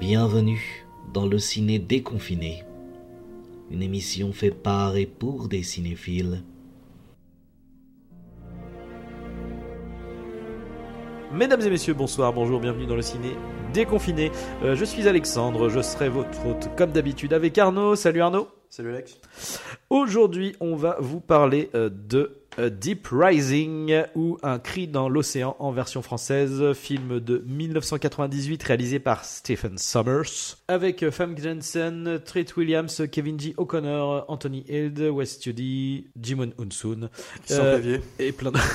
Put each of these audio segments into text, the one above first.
Bienvenue dans le ciné déconfiné, une émission fait par et pour des cinéphiles. Mesdames et messieurs, bonsoir, bonjour, bienvenue dans le ciné déconfiné. Euh, je suis Alexandre, je serai votre hôte comme d'habitude avec Arnaud. Salut Arnaud. Salut Alex. Aujourd'hui, on va vous parler euh, de Deep Rising ou Un cri dans l'océan en version française, film de 1998 réalisé par Stephen Sommers avec Fam Jensen, Treat Williams, Kevin G. O'Connor, Anthony Hild, Wes Studi, Jimon Sans papier. et plein de...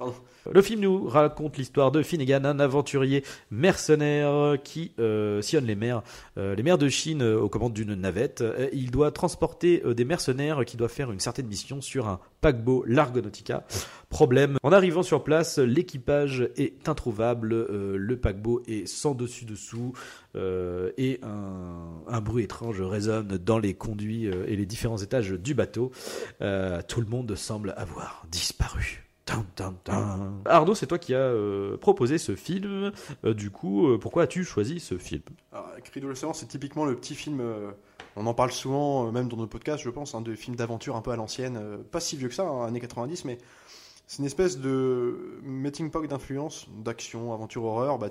Le film nous raconte l'histoire de Finnegan, un aventurier mercenaire qui euh, sillonne les mers, euh, les mers de Chine euh, aux commandes d'une navette. Euh, Il doit transporter euh, des mercenaires qui doivent faire une certaine mission sur un paquebot Largonautica. Problème, en arrivant sur place, l'équipage est introuvable, euh, le paquebot est sans dessus-dessous euh, et un, un bruit étrange résonne dans les conduits euh, et les différents étages du bateau. Tout le monde semble avoir disparu. Arnaud, c'est toi qui as proposé ce film. Du coup, pourquoi as-tu choisi ce film? Alors, Cri de l'océan, c'est typiquement le petit film. On en parle souvent, euh, même dans nos podcasts, je pense, hein, de films d'aventure un peu à l'ancienne. euh, pas si vieux que ça, hein, années 90, mais c'est une espèce de melting pot d'influence, d'action, aventure, horreur. Bah,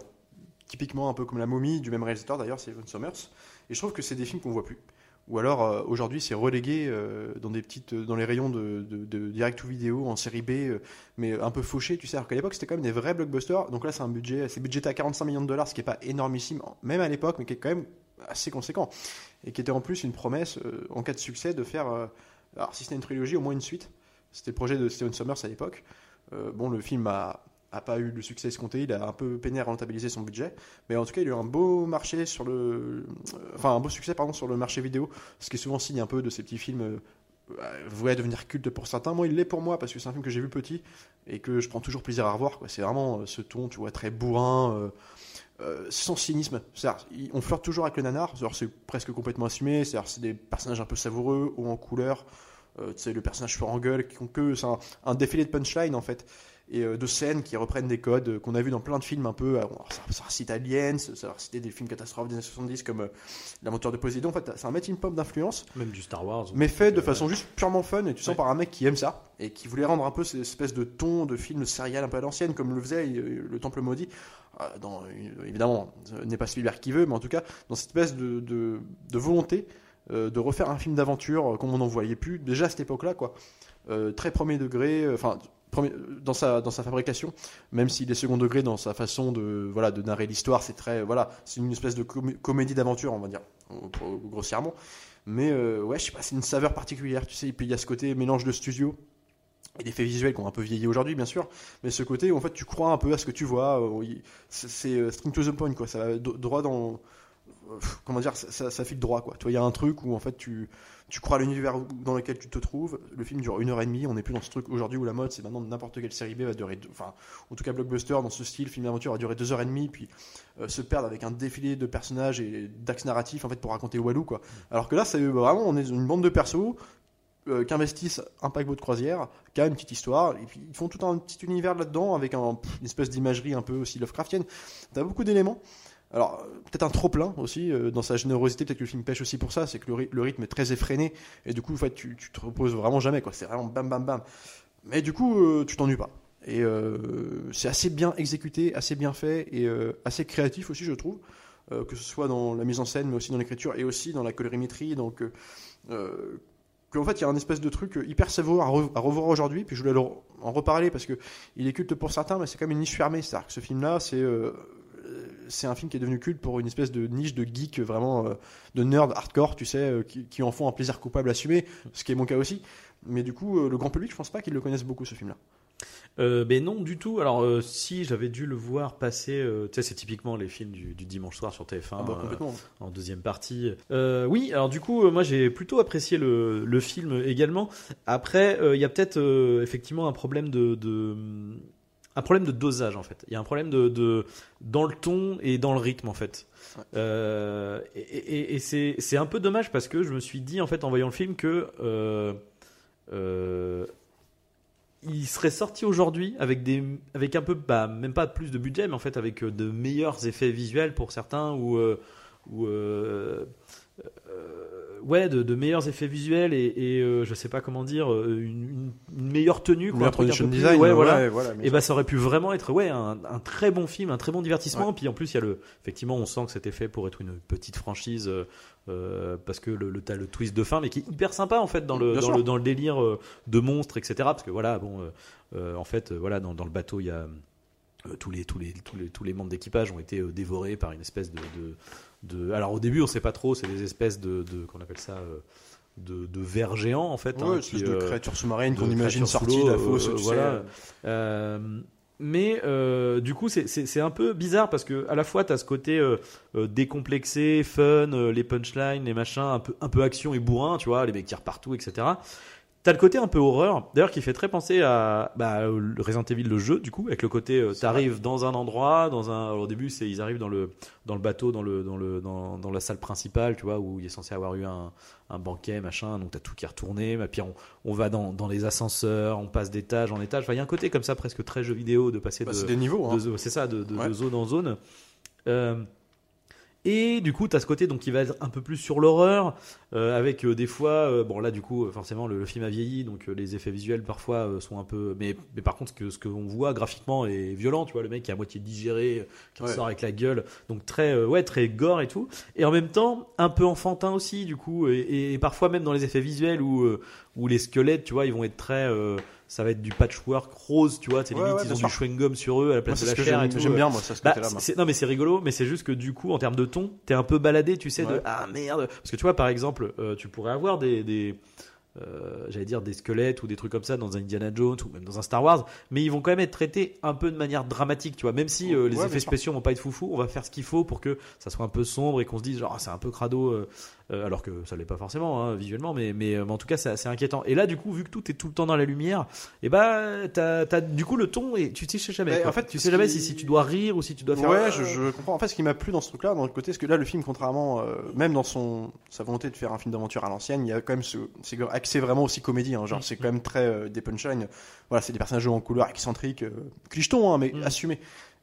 typiquement un peu comme La momie, du même réalisateur d'ailleurs, c'est Evan Sommers. Et je trouve que c'est des films qu'on voit plus. Ou alors euh, aujourd'hui c'est relégué dans des petites dans les rayons de, direct ou vidéo en série B mais un peu fauché tu sais alors qu'à l'époque c'était quand même des vrais blockbusters donc là c'est un budget c'est budgété à 45 millions de dollars ce qui est pas énormissime même à l'époque mais qui est quand même assez conséquent et qui était en plus une promesse euh, en cas de succès de faire euh, alors si c'était une trilogie au moins une suite c'était le projet de Steven Sommers à l'époque Euh, bon le film a a pas eu le succès escompté, il a un peu peiné à rentabiliser son budget, mais en tout cas il a eu un beau marché sur le, enfin un beau succès pardon sur le marché vidéo, ce qui est souvent signe un peu de ces petits films euh, euh, voués à devenir culte pour certains. Moi il l'est pour moi parce que c'est un film que j'ai vu petit et que je prends toujours plaisir à revoir. C'est vraiment ce ton, tu vois, très bourrin. Euh, sans cynisme, on flirte toujours avec le nanar, c'est presque complètement assumé, c'est des personnages un peu savoureux, ou en couleur, euh, le personnage fort en gueule, qui ont que, c'est un, un défilé de punchline en fait, et euh, de scènes qui reprennent des codes euh, qu'on a vu dans plein de films un peu, euh, ça, ça recite Aliens, ça recite des films catastrophes des années 70 comme La moteur de Poséidon, en fait, c'est un melting pot d'influence, Même du Star Wars. mais fait de façon juste purement fun et tu sens Ouais. par un mec qui aime ça et qui voulait rendre un peu cette espèce de ton de film serial un peu à l'ancienne comme le faisait le Temple maudit euh, évidemment ce n'est pas Spielberg qui veut mais en tout cas dans cette espèce de, volonté euh, de refaire un film d'aventure euh, comme on n'en voyait plus déjà à cette époque là quoi Euh, très premier degré euh, enfin dans sa dans sa fabrication même s'il est second degré dans sa façon de voilà de narrer l'histoire c'est très voilà c'est une espèce de comé- comédie d'aventure on va dire euh, grossièrement mais euh, ouais, je sais pas, c'est une saveur particulière, tu sais. Puis il y a ce côté mélange de studio et d'effets visuels qui ont un peu vieilli aujourd'hui, bien sûr. Mais ce côté où en fait tu crois un peu à ce que tu vois. euh, C'est euh, string to the point, quoi. Ça va droit dans. euh, Comment dire, ça, ça, file droit, quoi. Tu il y a un truc où en fait tu, tu crois à l'univers dans lequel tu te trouves. Le film dure une heure et demie. On n'est plus dans ce truc aujourd'hui où la mode, c'est maintenant n'importe quelle série B va durer. Enfin, en tout cas, blockbuster dans ce style, film d'aventure, va durer deux heures et demie. Puis se perdre avec un défilé de personnages et d'axes narratifs en fait pour raconter Walou, quoi. Alors que là, c'est vraiment, on est une bande de persos euh, qui investissent un paquebot de croisière, qui a une petite histoire, et puis ils font tout un petit univers là-dedans avec une espèce d'imagerie un peu aussi Lovecraftienne. T'as beaucoup d'éléments. Alors, peut-être un trop-plein aussi, euh, dans sa générosité, peut-être que le film pêche aussi pour ça, c'est que le, ry- le rythme est très effréné, et du coup, en fait, tu, tu te reposes vraiment jamais, quoi. C'est vraiment bam bam bam. Mais du coup, euh, tu t'ennuies pas. Et c'est assez bien exécuté, assez bien fait, et assez créatif aussi, je trouve. Que ce soit dans la mise en scène, mais aussi dans l'écriture, et aussi dans la colorimétrie. Donc, qu'en fait, il y a un espèce de truc hyper savoureux à, re- à revoir aujourd'hui. Puis je voulais en reparler parce que il est culte pour certains, mais c'est quand même une niche fermée. C'est-à-dire que ce film-là, c'est euh, c'est un film qui est devenu culte pour une espèce de niche de geek vraiment euh, de nerd hardcore, tu sais, euh, qui, qui en font un plaisir coupable assumé, ce qui est mon cas aussi. Mais du coup, euh, le grand public, je pense pas qu'ils le connaissent beaucoup ce film-là. Euh, ben non, du tout. Alors, euh, si j'avais dû le voir passer, euh, tu sais, c'est typiquement les films du, du dimanche soir sur TF1 Ah bah, euh, en deuxième partie. Oui, alors du coup, moi j'ai plutôt apprécié le, le film également. Après, il y a peut-être effectivement un problème de, de- un problème de dosage en fait. Il y a un problème de, de dans le ton et dans le rythme en fait. Ouais. Euh, et et- et c'est c'est un peu dommage parce que je me suis dit en fait en voyant le film que euh, euh, il serait sorti aujourd'hui avec des avec un peu bah, même pas plus de budget mais en fait avec euh, de meilleurs effets visuels pour certains ou euh, euh, ouais de, de meilleurs effets visuels et, et euh, je sais pas comment dire euh, une, une meilleure tenue quoi, un truc un plus- design, ouais, voilà voilà. et sûr. bah ça aurait pu vraiment être ouais un, un très bon film, un très bon divertissement. Ouais. Puis en plus il y a le effectivement on sent que c'était fait pour être une petite franchise euh, euh, parce que le, le t'as le twist de fin mais qui est hyper sympa en fait dans le dans le dans le délire euh, de monstres etc. Parce que voilà bon euh, euh, en fait euh, voilà dans, dans le bateau il y a euh, tous les tous les tous les tous les membres d'équipage ont été euh, dévorés par une espèce de, de de alors au début on sait pas trop c'est des espèces de de qu'on appelle ça euh, de, de vers géants en fait Ouais, hein, une qui, espèce de euh, créature sous-marine de qu'on imagine créatures sous sortie de la fosse. euh, voilà. Euh, mais euh, du coup, c'est- un peu bizarre parce que à la fois, tu as ce côté euh, euh, décomplexé, fun, euh, les punchlines, les machins, un peu, un peu action et bourrin, tu vois, les mecs tirent partout, etc. T'as le côté un peu horreur, d'ailleurs qui fait très penser à bah, le Resident Evil le jeu du coup avec le côté euh, t'arrives dans un endroit, dans un alors, au début c'est ils arrivent dans le dans le bateau dans le dans le dans, dans la salle principale tu vois où il est censé avoir eu un, un banquet machin donc t'as tout qui est retourné mais puis on, on va dans, dans les ascenseurs on passe d'étage en étage enfin il y a un côté comme ça presque très jeu vidéo de passer Bah, de, des niveaux. hein. de c'est ça, de, de- Ouais. de zone en zone. Euh, et du coup, tu as ce côté donc qui va être un peu plus sur l'horreur, euh, avec euh, des fois, euh, bon là du coup, euh, forcément le, le film a vieilli, donc les effets visuels parfois euh, sont un peu, mais, mais par contre, ce que ce qu'on voit graphiquement est violent, tu vois, le mec qui est à moitié digéré, qui Ouais. ressort avec la gueule, donc très, euh, ouais, très gore et tout, et en même temps un peu enfantin aussi, du coup, et, et parfois même dans les effets visuels où où les squelettes, tu vois, ils vont être très, euh, ça va être du patchwork rose, tu vois, c'est Ouais, limite ouais, ils ont sûr. du chewing gum sur eux à la place de la chair et j'aime tout. j'aime bien, moi, ça, ce Bah, côté-là. non mais c'est rigolo, mais c'est juste que du coup en termes de ton, t'es un peu baladé, tu sais, de ah merde, parce que tu vois par exemple, euh, tu pourrais avoir des, des euh, j'allais dire des squelettes ou des trucs comme ça dans un Indiana Jones ou même dans un Star Wars, mais ils vont quand même être traités un peu de manière dramatique, tu vois, même si euh, les Ouais, effets spéciaux vont pas être foufou, on va faire ce qu'il faut pour que ça soit un peu sombre et qu'on se dise genre ah, c'est un peu crado, euh, alors que ça l'est pas forcément hein, visuellement, mais, mais, mais en tout cas c'est assez inquiétant. Et là du coup vu que tout est tout le temps dans la lumière, et bah t'as t'as du coup le ton et tu sais jamais. Mais quoi. en fait, tu sais jamais qui- si, si tu dois rire ou si tu dois faire. Ouais, je, je comprends. En fait, ce qui m'a plu dans ce truc-là, dans le côté, c'est que là, le film, contrairement, même dans son sa volonté de faire un film d'aventure à l'ancienne, il y a quand même ce, c'est vraiment aussi comédie. Hein, genre, Mm. c'est quand même très euh, des punchlines. Voilà, c'est des personnages en couleur excentriques, euh, clichetons, hein, mais Mm. assumés.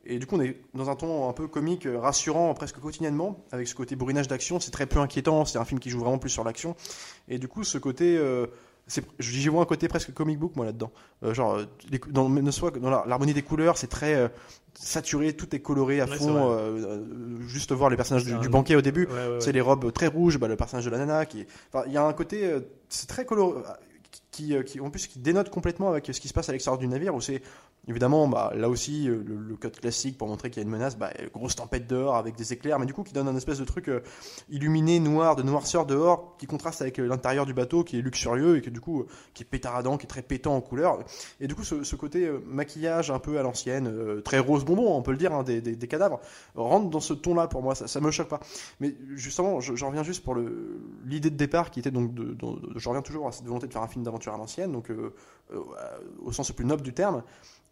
Et du coup, on est dans un ton un peu comique, euh, rassurant, presque quotidiennement, avec ce côté bourrinage d'action. C'est très peu inquiétant. C'est un film qui joue vraiment plus sur l'action. Et du coup, ce côté, euh, j'y vois un côté presque comic book moi là-dedans. Euh, genre, euh, les dans, ne soit que dans la- l'harmonie des couleurs, c'est très euh, saturé, tout est coloré à Ouais, fond. euh, juste voir les personnages du, un- du banquet au début, Ouais, ouais, ouais. c'est les robes très rouges, bah, le personnage de la nana qui, enfin, il y a un côté, c'est très coloré, qui, euh, qui, en plus dénote complètement avec ce qui se passe à l'extérieur du navire où c'est évidemment bah, là aussi euh, le, code classique pour montrer qu'il y a une menace bah, grosse tempête dehors avec des éclairs mais du coup qui donne un espèce de truc euh, illuminé noir de noirceur dehors qui contraste avec l'intérieur du bateau qui est luxurieux et que du coup qui est pétaradant qui est très pétant en couleur. Et du coup ce, côté maquillage un peu à l'ancienne très rose bonbon on peut le dire hein, des, cadavres rentre dans ce ton là pour moi ça, ça me choque pas. Mais justement je- j'en reviens juste pour l'idée de départ qui était donc de, de- reviens toujours à cette volonté de faire un film d'aventure à l'ancienne donc euh, euh, au sens le plus noble du terme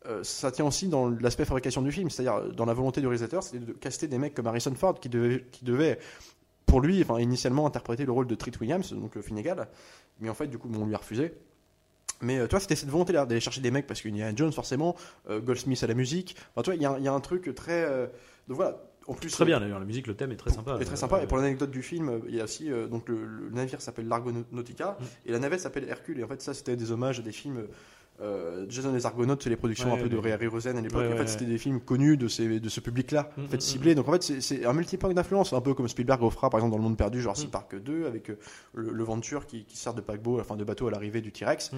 euh, ça tient aussi dans l'aspect fabrication du film, c'est-à-dire dans la volonté du réalisateur, c'était de caster des mecs comme Harrison Ford qui devait, qui devait pour lui, enfin initialement interpréter le rôle de Treat Williams, donc Finnegan, mais en fait du coup on lui a refusé. Mais euh, toi, c'était cette volonté là d'aller chercher des mecs parce qu'il y a Jones forcément, Goldsmith à la musique. Enfin, tu vois, il y, a un- truc très. donc voilà. En plus, Très bien d'ailleurs, la musique, le thème est très sympa. est très sympa. Et pour l'anecdote du film, euh, il y a aussi euh, donc le, le navire s'appelle l'Argonautica Mm. et la navette s'appelle Hercule. Et en fait, ça c'était des hommages à des films. Euh, Jason les Argonautes, c'est les productions Ouais, un peu de. Ray Harryhausen à l'époque. Ouais, en fait, c'était des films connus de, ces, de ce public-là, Mm, en fait mm, ciblé. Donc en fait, c'est- un multiple d'influence, un peu comme Spielberg le fera par exemple dans Le Monde Perdu, Jurassic Mm. Park 2, avec euh, le, le Venture qui, qui sert de paquebot, enfin de bateau à l'arrivée du T-Rex.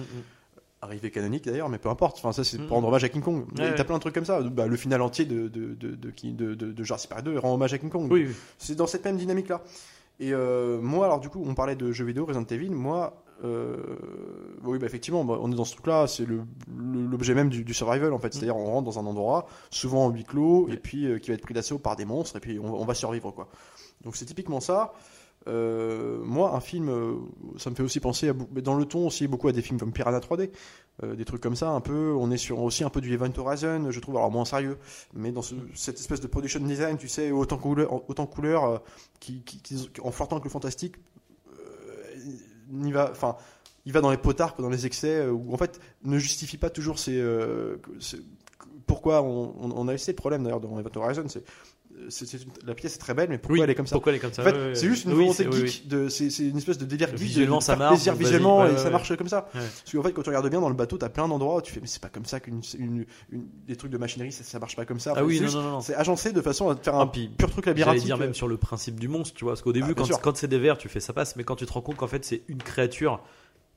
Mm, mm. Arrivée canonique d'ailleurs, mais peu importe. Enfin, ça, c'est Mm. pour rendre hommage à King Kong. Ouais, ouais. T'as plein de trucs comme ça. Bah, le final entier de, de, de, de, Jurassic Park 2 rend hommage à King Kong. Oui, oui. C'est dans cette même dynamique-là. Et euh, moi, alors du coup, on parlait de jeux vidéo, Resident Evil. Moi, euh, oui, bah, effectivement, bah, on est dans ce truc-là. C'est le- le- l'objet même du, du survival, en fait. C'est-à-dire, on rentre dans un endroit, souvent en huis clos, et puis euh, qui va être pris d'assaut par des monstres, et puis on, on va survivre, quoi. Donc c'est typiquement ça. Euh, moi, un film, euh, ça me fait aussi penser, dans le ton aussi, beaucoup à des films comme Piranha 3D, euh, des trucs comme ça, un peu. On est sur aussi un peu du Event Horizon, je trouve, alors moins sérieux, mais dans ce- cette espèce de production design, tu sais, autant couleur, autant couleur, qui, en flirtant avec le fantastique, n'y va, enfin, il va dans les potards, dans les excès, ou en fait ne justifie pas toujours pourquoi on a essayé le problème d'ailleurs dans Event Horizon, c'est la pièce est très belle, mais pourquoi Oui, elle est comme ça Pourquoi elle est comme ça En fait, c'est juste une volonté geek, de, c'est, une espèce de délire geek, Visuellement, de, ça marche, plaisir visuellement, et ça marche comme ça. Parce qu'en fait, quand tu regardes bien dans le bateau, t'as plein d'endroits où tu fais, mais c'est pas comme ça qu'une une, une- des trucs de machinerie, ça, ça marche pas comme ça. Ah oui, c'est non, non, non. C'est agencé de façon à te faire Ah, un pur truc J'allais labyrinthique. dire même sur le principe du monstre, tu vois, parce qu'au début, Ah, bien quand, c'est des vers, tu fais ça passe, mais quand tu te rends compte qu'en fait c'est une créature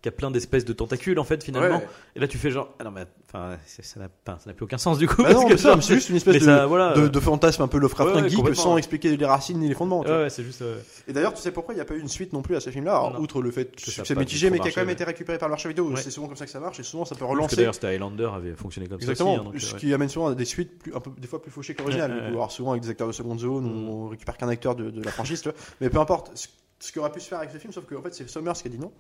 qui a plein d'espèces de tentacules en fait finalement, Ouais. et là tu fais genre, ah non mais enfin ça n'a plus aucun sens du coup. Bah c'est juste une espèce de, ça, voilà, de, de fantasme un peu Lovecraftien Ouais, ouais, sans expliquer les racines ni les fondements. c'est juste. euh, Et d'ailleurs, tu sais pourquoi il n'y a pas eu une suite non plus à ce film-là? Alors, Non. Outre le fait Que c'est mitigé, mais qui a quand même été récupéré par le marché vidéo. C'est souvent comme ça que ça marche et souvent ça peut relancer. d'ailleurs c'était Highlander avait fonctionné comme Exactement, ça aussi. hein, ce euh, qui amène souvent à des suites plus, un peu, des fois plus fauchées que l'original. Alors souvent avec des acteurs de seconde zone, Mm. on récupère qu'un acteur de, la franchise, mais peu importe. Ce, ce qui aurait pu se faire avec ce film, sauf que en fait c'est Summers qui a dit non.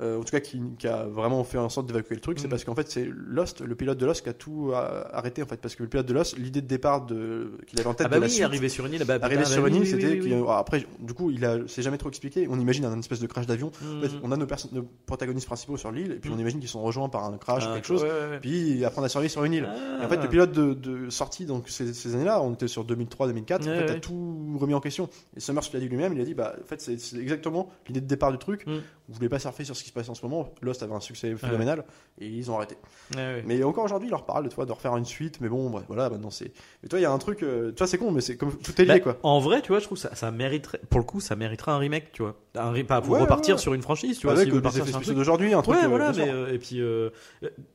Euh, en tout cas, qui, qui a vraiment fait en sorte d'évacuer le truc, c'est Mm. parce qu'en fait c'est Lost, le pilote de Lost, qui a tout euh, arrêté en fait, parce que le pilote de Lost, l'idée de départ de qu'il avait en tête Ah bah de la oui, suite, arrivé sur une île, bah, arrivé putain, sur bah une île, oui, c'était oui, après, du coup, il a, c'est jamais trop expliqué. On imagine un espèce de crash d'avion. En fait, Mhm. on a nos, perso- nos protagonistes principaux sur l'île, et puis Mm. on imagine qu'ils sont rejoints par un crash ou Ah, quelque chose. ouais, ouais, ouais. Puis ils apprennent à survivre sur une île. Ah. Et en fait, le pilote de, de sortie, donc ces, ces années-là, on était sur 2003-2004, Ouais, en fait, a tout remis en question. Et Summers l'a dit lui-même, il a dit, bah, en fait, c'est c'est exactement l'idée de départ du truc. Mm. Vous voulez pas surfer sur ce qui se passe en ce moment. Lost avait un succès phénoménal, et ils ont arrêté. Ouais, ouais. Mais encore aujourd'hui, il leur parle de, toi, de refaire une suite, mais bon, bref, voilà, maintenant c'est. Mais toi, il y a un truc, euh, toi, c'est con, mais c'est comme tout est lié, Bah, quoi. En vrai, tu vois, je trouve ça, ça mériterait, pour le coup, ça mériterait un remake, tu vois. Un, re- pas pour repartir sur une franchise, tu vois. Avec des effets spéciaux d'aujourd'hui, un truc. Ouais, euh, voilà, mais euh, et puis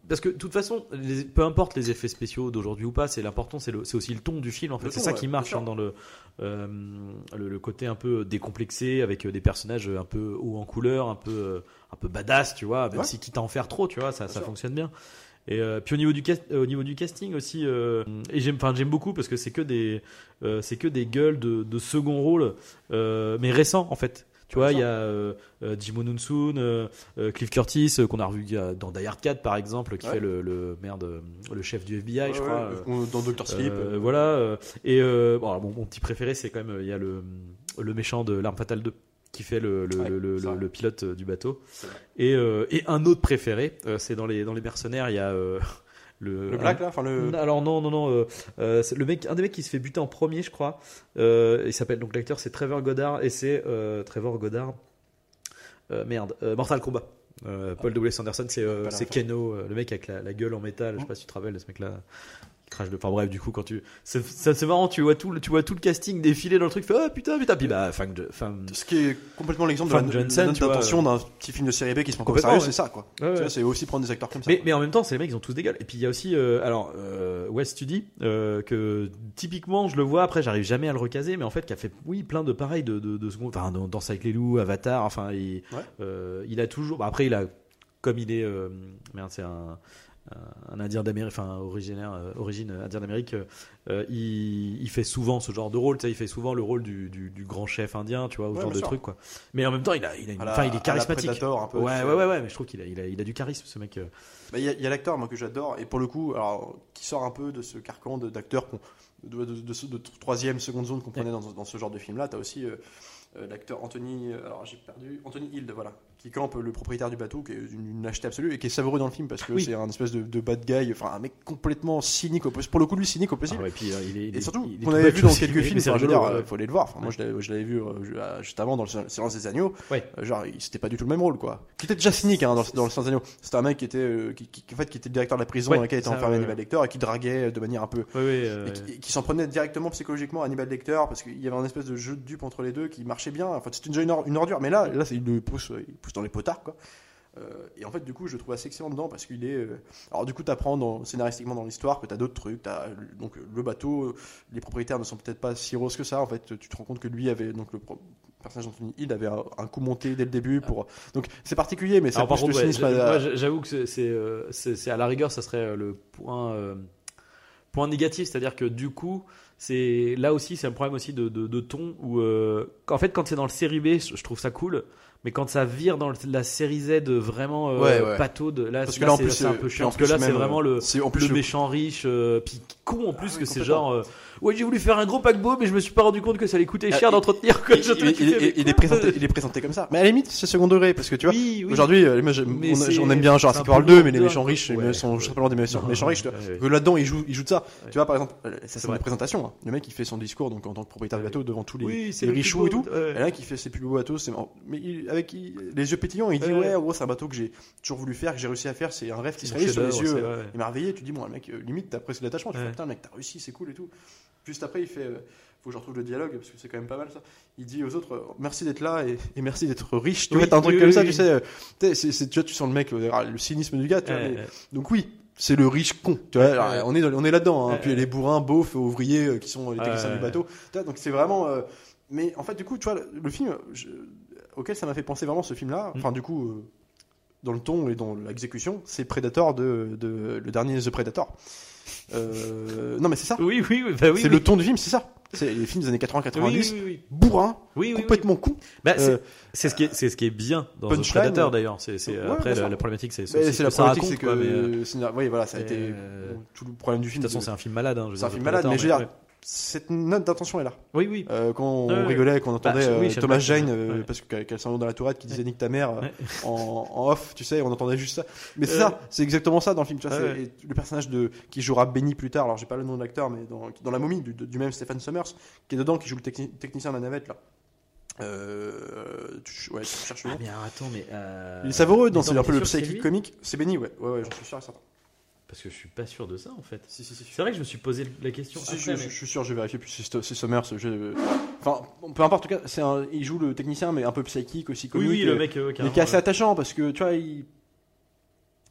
parce que de toute façon, les- peu importe les effets spéciaux d'aujourd'hui ou pas, c'est l'important, c'est aussi le ton du film. En fait, c'est ça qui marche hein, dans le, euh, le le côté un peu décomplexé avec des personnages un peu haut en couleur, un peu un peu badass, tu vois. Même Ouais. si quitte à en faire trop, tu vois, ça, Bien ça sûr. fonctionne bien. Et euh, puis au niveau du au niveau du casting aussi, euh, et j'aime, enfin j'aime beaucoup parce que c'est que des, euh, c'est que des gueules de, de second rôle, mais récents en fait. Tu vois, il y a Jimon Unsun, euh, euh, Cliff Curtis qu'on a revu dans Die Hard 4 par exemple, qui Ouais. fait le, le merde, le chef du FBI, je crois. dans Doctor Sleep. voilà. et bon, alors, mon, mon petit préféré, c'est quand même il y a le, le méchant de l'arme fatale 2 qui fait le, le, Ouais, le, pilote euh, du bateau. Et, euh, et un autre préféré, euh, c'est dans les dans les mercenaires, il y a euh, le Le Black, là, enfin le. alors non, non, non. le mec, un des mecs qui se fait buter en premier, je crois. Il s'appelle donc l'acteur, c'est Trevor Goddard et c'est Trevor Goddard. Merde, Mortal Kombat. Paul W. Anderson, c'est. Keno, le mec avec la, la gueule en métal. Je sais pas si tu te rappelles de ce mec-là. Il crache de. Enfin bref, du coup, quand tu, c'est ça, c'est marrant. Tu vois tout, le- tu vois tout le casting défiler dans le truc. Tu fais ah putain, putain. Puis bah, fin, fin, Ce qui est complètement l'exemple de la, Johnson, tu vois, d'un petit film de série B qui se prend comme sérieux, c'est ça, quoi. Ouais, ouais. Tu vois, C'est aussi prendre des acteurs comme ça. Mais, mais en même temps, c'est les mecs, ils ont tous des gueules. Et puis il y a aussi, euh, alors, euh, West Studi, euh, que typiquement, je le vois, après, j'arrive jamais à le recaser, mais en fait, qui a fait, oui, plein de pareils de, de, de secondes, enfin, dans Danse avec les loups, Avatar, enfin, il, Ouais. euh, il a toujours, bah, après, il a, comme il est, euh, merde, c'est un, un Indien d'Amérique, enfin, originaire, euh, origine Indien d'Amérique, euh, il, il fait souvent ce genre de rôle, tu sais, il fait souvent le rôle du, du, du grand chef indien, tu vois, ou ce Ouais, genre de sûr. truc, quoi. Mais en même temps, il a, il a une, la- il est charismatique. Un peu, ouais, ouais, ouais, ouais, mais je trouve qu'il a, il a, il a du charisme, ce mec. euh. Il y a, l'acteur moi que j'adore et pour le coup alors qui sort un peu de ce carcan de- d'acteurs qu'on- de, de, de, de troisième seconde zone qu'on prenait dans, dans ce genre de film là t'as aussi euh, euh, l'acteur Anthony euh, alors j'ai perdu Anthony Hild voilà qui campe le propriétaire du bateau qui est une, une lâcheté absolue et qui est savoureux dans le film parce que Oui. c'est un espèce de, de bad guy enfin un mec complètement cynique au possible pour le coup lui cynique au Ah possible ouais, puis, euh, il est, il et surtout, il qu'on avait vu dans quelques films, c'est dire, ouais. euh, faut aller le voir. Enfin, moi, je l'avais- vu euh, ju- juste avant dans le Silence des Agneaux. Ouais. Genre, il- c'était pas du tout le même rôle, quoi. Qui était déjà cynique hein, dans, le- dans le Silence des Agneaux. C'était un mec qui était, euh, qui, qui- en fait, qui était le directeur de la prison dans laquelle était enfermé Hannibal. Lecter et qui draguait de manière un peu. Euh, et qui, et qui s'en prenait directement psychologiquement à Hannibal Lecter parce qu'il y avait un espèce de jeu de dupe entre les deux qui marchait bien. Enfin, c'était déjà une, or- une ordure, mais là, là, c'est- il le pousse, il pousse dans les potards, quoi. Euh, et en fait, du coup, je le trouve assez excellent dedans parce qu'il est. euh, Alors, du coup, tu apprends scénaristiquement dans l'histoire que tu as d'autres trucs. Euh, donc, le bateau, les propriétaires ne sont peut-être pas si roses que ça. En fait, tu te rends compte que lui avait. Donc, le pro- personnage d'Anthony Hill avait un, un coup monté dès le début. pour Donc, c'est particulier, mais ça Alors, par pousse le contre, ouais, cynisme moi, j'a- j'avoue que c'est- euh, c'est- à la rigueur, ça serait le point, euh, point négatif, c'est-à-dire que du coup, c'est là aussi c'est un problème aussi de, de, de ton où euh, en fait quand c'est dans le série B je trouve ça cool mais quand ça vire dans la série Z vraiment euh, Ouais, ouais. pataude là, Parce que là, en c'est plus, c'est un euh, peu chiant parce que là c'est vraiment le en plus le méchant riche euh, puis con en plus Ah que c'est genre euh, ouais j'ai voulu faire un gros paquebot mais je me suis pas rendu compte que ça allait coûter Ah, cher d'entretenir il, il- il- il- est présenté, il est présenté comme ça. Mais à la limite, c'est second degré parce que tu vois, oui, oui. aujourd'hui, euh, on, aime bien Jurassic World 2, mais les méchants riches sont simplement des méchants, riches. Là-dedans, ils jouent, ils jouent de ça. Tu vois, par exemple, euh, ça c'est une présentation. hein. Le mec, il fait son discours donc en tant que propriétaire de bateau devant tous les, richoux et tout. Et là, qui fait ses plus beaux bateaux, c'est mais avec les yeux pétillants, il dit Ouais. en gros, c'est un bateau que j'ai toujours voulu faire, que j'ai réussi à faire, c'est un rêve qui se réalise sur les yeux c'est euh, vrai. émerveillé. Tu dis bon, mec, euh, limite, t'as presque l'attachement. Tu fais putain, mec, t'as réussi, c'est cool et tout. Juste après, il fait, euh, faut que je retrouve le dialogue parce que c'est quand même pas mal ça. Il dit aux autres, euh, merci d'être là et, et merci d'être riche. Tu Oui, vois, t'as un truc oui, comme oui, ça, tu sais. tu vois, tu sens le mec, euh, le cynisme du gars. Tu vois, Ouais, mais- ouais. donc oui, c'est le riche con. Tu vois, alors, Ouais. on est on est là-dedans. Hein. Puis les bourrins, beaufs, ouvriers qui sont les techniciens du bateau. Donc c'est vraiment. euh, mais en fait, du coup, tu vois, le, le film je- auquel ça m'a fait penser vraiment ce film-là. Mm. Enfin, du coup, euh, dans le ton et dans l'exécution, c'est Predator de, de le dernier The Predator. Euh, non, mais c'est ça. oui oui oui, bah oui c'est oui. le ton du film, c'est ça. C'est les films des années 80-90, oui bourrin, complètement con. Bah, c'est- Euh, c'est ce qui est c'est ce qui est bien dans The Predator d'ailleurs c'est Ouais, après la, problématique c'est c'est la problématique, c'est que quoi, mais, euh, oui, voilà, ça a été tout le problème du de film. toute façon de- c'est un film malade hein, c'est un film malade, mais je veux dire, cette note d'intention est là. oui oui Euh, quand on rigolait, quand on entendait Bah, oui, euh, Thomas Jane, ouais. euh, Ouais. parce que- qu'elle s'en dans la tourette qui disait nique ta mère Ouais. en, en off, tu sais, on entendait juste ça. Mais c'est ça, c'est exactement ça dans le film. Tu vois, le personnage de qui jouera Benny plus tard, alors j'ai pas le nom de l'acteur, mais dans, dans la momie du, du même Stephen Summers, qui est dedans, qui joue le techni- technicien de la navette là. Euh, tu, ouais, tu cherches ah mais attends mais Il est savoureux, dans c'est un peu le sûr que c'est psychic lui comique. C'est Benny, ouais, ouais, ouais, j'en suis sûr et certain. Parce que je suis pas sûr de ça en fait Si, si, si. c'est vrai que je me suis posé la question après, je, mais- je- suis sûr, je vais vérifier. Puis c'est Summers. je- Enfin, peu importe. En tout cas, un- il joue le technicien, mais un peu psychique aussi, oui oui le mec euh, mais qui est assez attachant parce que tu vois, il,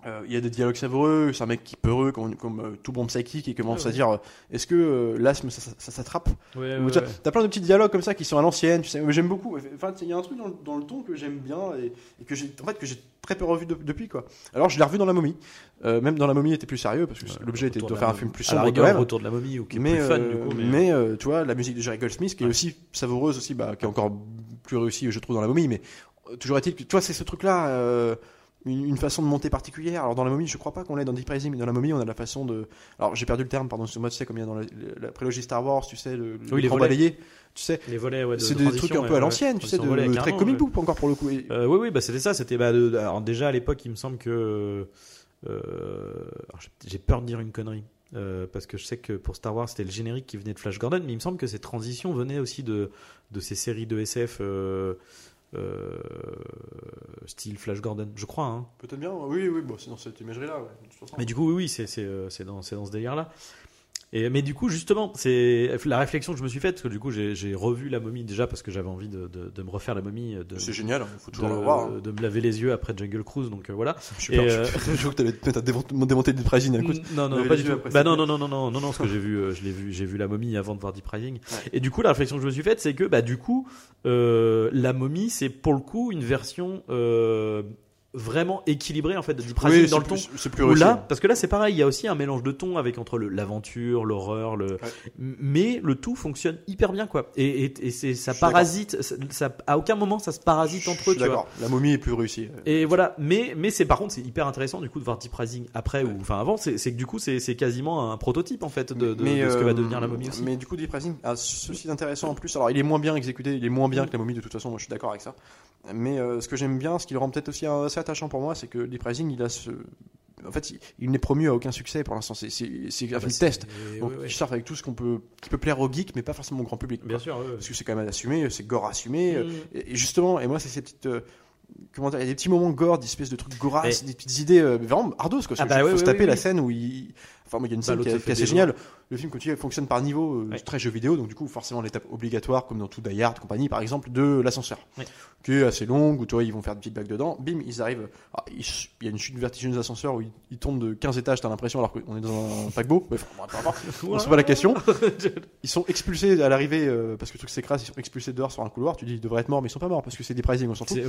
euh, il y a des dialogues savoureux. C'est un mec qui peureux, comme, comme euh, tout bon psychique, et commence Ouais, à dire euh, est-ce que l'asthme ça, ça- ça s'attrape Ouais, Ou ouais, tu ouais. as plein de petits dialogues comme ça qui sont à l'ancienne. Tu sais, j'aime beaucoup. Enfin, il y a un truc dans, le- dans le ton que j'aime bien et, et que j'ai en fait que j'ai très peu revu de- depuis quoi. Alors je l'ai revu dans la momie. Même dans la momie, il était plus sérieux parce que l'objet était de faire un film plus sombre quand même. retour de la momie ou qui est mais plus fun du coup mais, mais, tu vois la musique de Jerry Goldsmith qui est aussi savoureuse aussi bah, qui est encore plus réussie je trouve dans la momie mais toujours est-il que tu vois c'est ce truc là une, une façon de monter particulière alors dans la momie je crois pas qu'on l'ait dans Deep Rising mais dans la momie on a la façon de alors j'ai perdu le terme pardon sur moi tu sais comme il y a dans la, la prélogie Star Wars tu sais le, Oui, les volets. balayé tu sais les volets ouais, de- c'est de des trucs un peu à ouais. l'ancienne tu sais de, Transition volet, de très comic book encore pour le coup Et- Euh, oui, oui, bah c'était ça. C'était bah, de- alors déjà à l'époque, il me semble que euh, j'ai- peur de dire une connerie euh, parce que je sais que pour Star Wars c'était le générique qui venait de Flash Gordon, mais il me semble que ces transitions venaient aussi de de ces séries de SF euh, style Flash Gordon, je crois. Hein. peut-être bien oui oui bon c'est dans cette imagerie là ouais. Mais du coup, oui, oui, c'est euh, dans c'est dans ce délire là. Et, mais du coup, justement, c'est la réflexion que je me suis faite, parce que du coup, j'ai j'ai revu la momie déjà parce que j'avais envie de, de, de me refaire la momie, de, c'est génial il faut toujours de, le voir hein. de me laver les yeux après Jungle Cruise, donc euh, voilà. je euh, je crois que t'allais à démonter Deep Rising d'un coup non, non, Laver pas du tout. Bah non, non, non, non, non, non, non, parce que j'ai vu, euh, je l'ai vu, j'ai vu la momie avant de voir Deep Rising. Ouais. Et du coup, la réflexion que je me suis faite, c'est que bah du coup, euh, la momie, c'est pour le coup une version euh, vraiment équilibrée en fait de Deep Rising oui dans le ton. plus- plus là, parce que là c'est pareil, il y a aussi un mélange de tons avec entre l'aventure, l'horreur, le, mais le tout fonctionne hyper bien quoi. Et, et, et c'est ça parasite, ça, ça- à aucun moment ça se parasite entre eux. tu vois. d'accord. La momie est plus réussie. Et voilà, mais mais c'est par contre c'est hyper intéressant du coup de voir Deep Rising après ou enfin avant, c'est que du coup c'est c'est quasiment un prototype en fait de, de, de ce que va euh, devenir la momie aussi. Mais du coup, Deep Rising a ceci d'intéressant en plus. Alors, il est moins bien exécuté, il est moins bien que la momie de toute façon. Moi, je suis d'accord avec ça. Mais euh, ce que j'aime bien, ce qui le rend peut-être aussi assez attachant pour moi, c'est que Deep Rising, il a ce. En fait, il, il n'est promu à aucun succès pour l'instant. C'est un Ah bah, film test. Donc, ouais. il avec tout ce qu'on peut, qui peut plaire aux geeks, mais pas forcément au grand public. Bien sûr. ouais. Parce que c'est quand même assumé, c'est gore assumé. euh, Mm. Et, et justement, et moi, c'est ces petites. euh, comment dire, il y a des petits moments gore, des espèces de trucs gorasses, des petites idées euh, vraiment ardos. Quoi, Ah bah il faut se taper la scène où il. Enfin, il y a une Bah, scène qui, est- qui assez géniale. Le film continue, fonctionne par niveau, euh, Ouais. très jeu vidéo, donc du coup, forcément, l'étape obligatoire, comme dans tout Die Hard, compagnie, par exemple, de l'ascenseur, Ouais. qui est assez longue, où toi, ils vont faire des petites blagues dedans. Bim, ils arrivent. ah, il y a une chute vertigineuse d'ascenseur où ils, ils tombent de 15 étages, t'as l'impression, alors qu'on est dans un paquebot. Peu importe. On se pose pas la question. Ils sont expulsés à l'arrivée, euh, parce que le truc s'écrase, ils sont expulsés dehors sur un couloir. Tu dis, ils devraient être morts, mais ils sont pas morts, parce que c'est des pricing, on s'en fout. Ouais.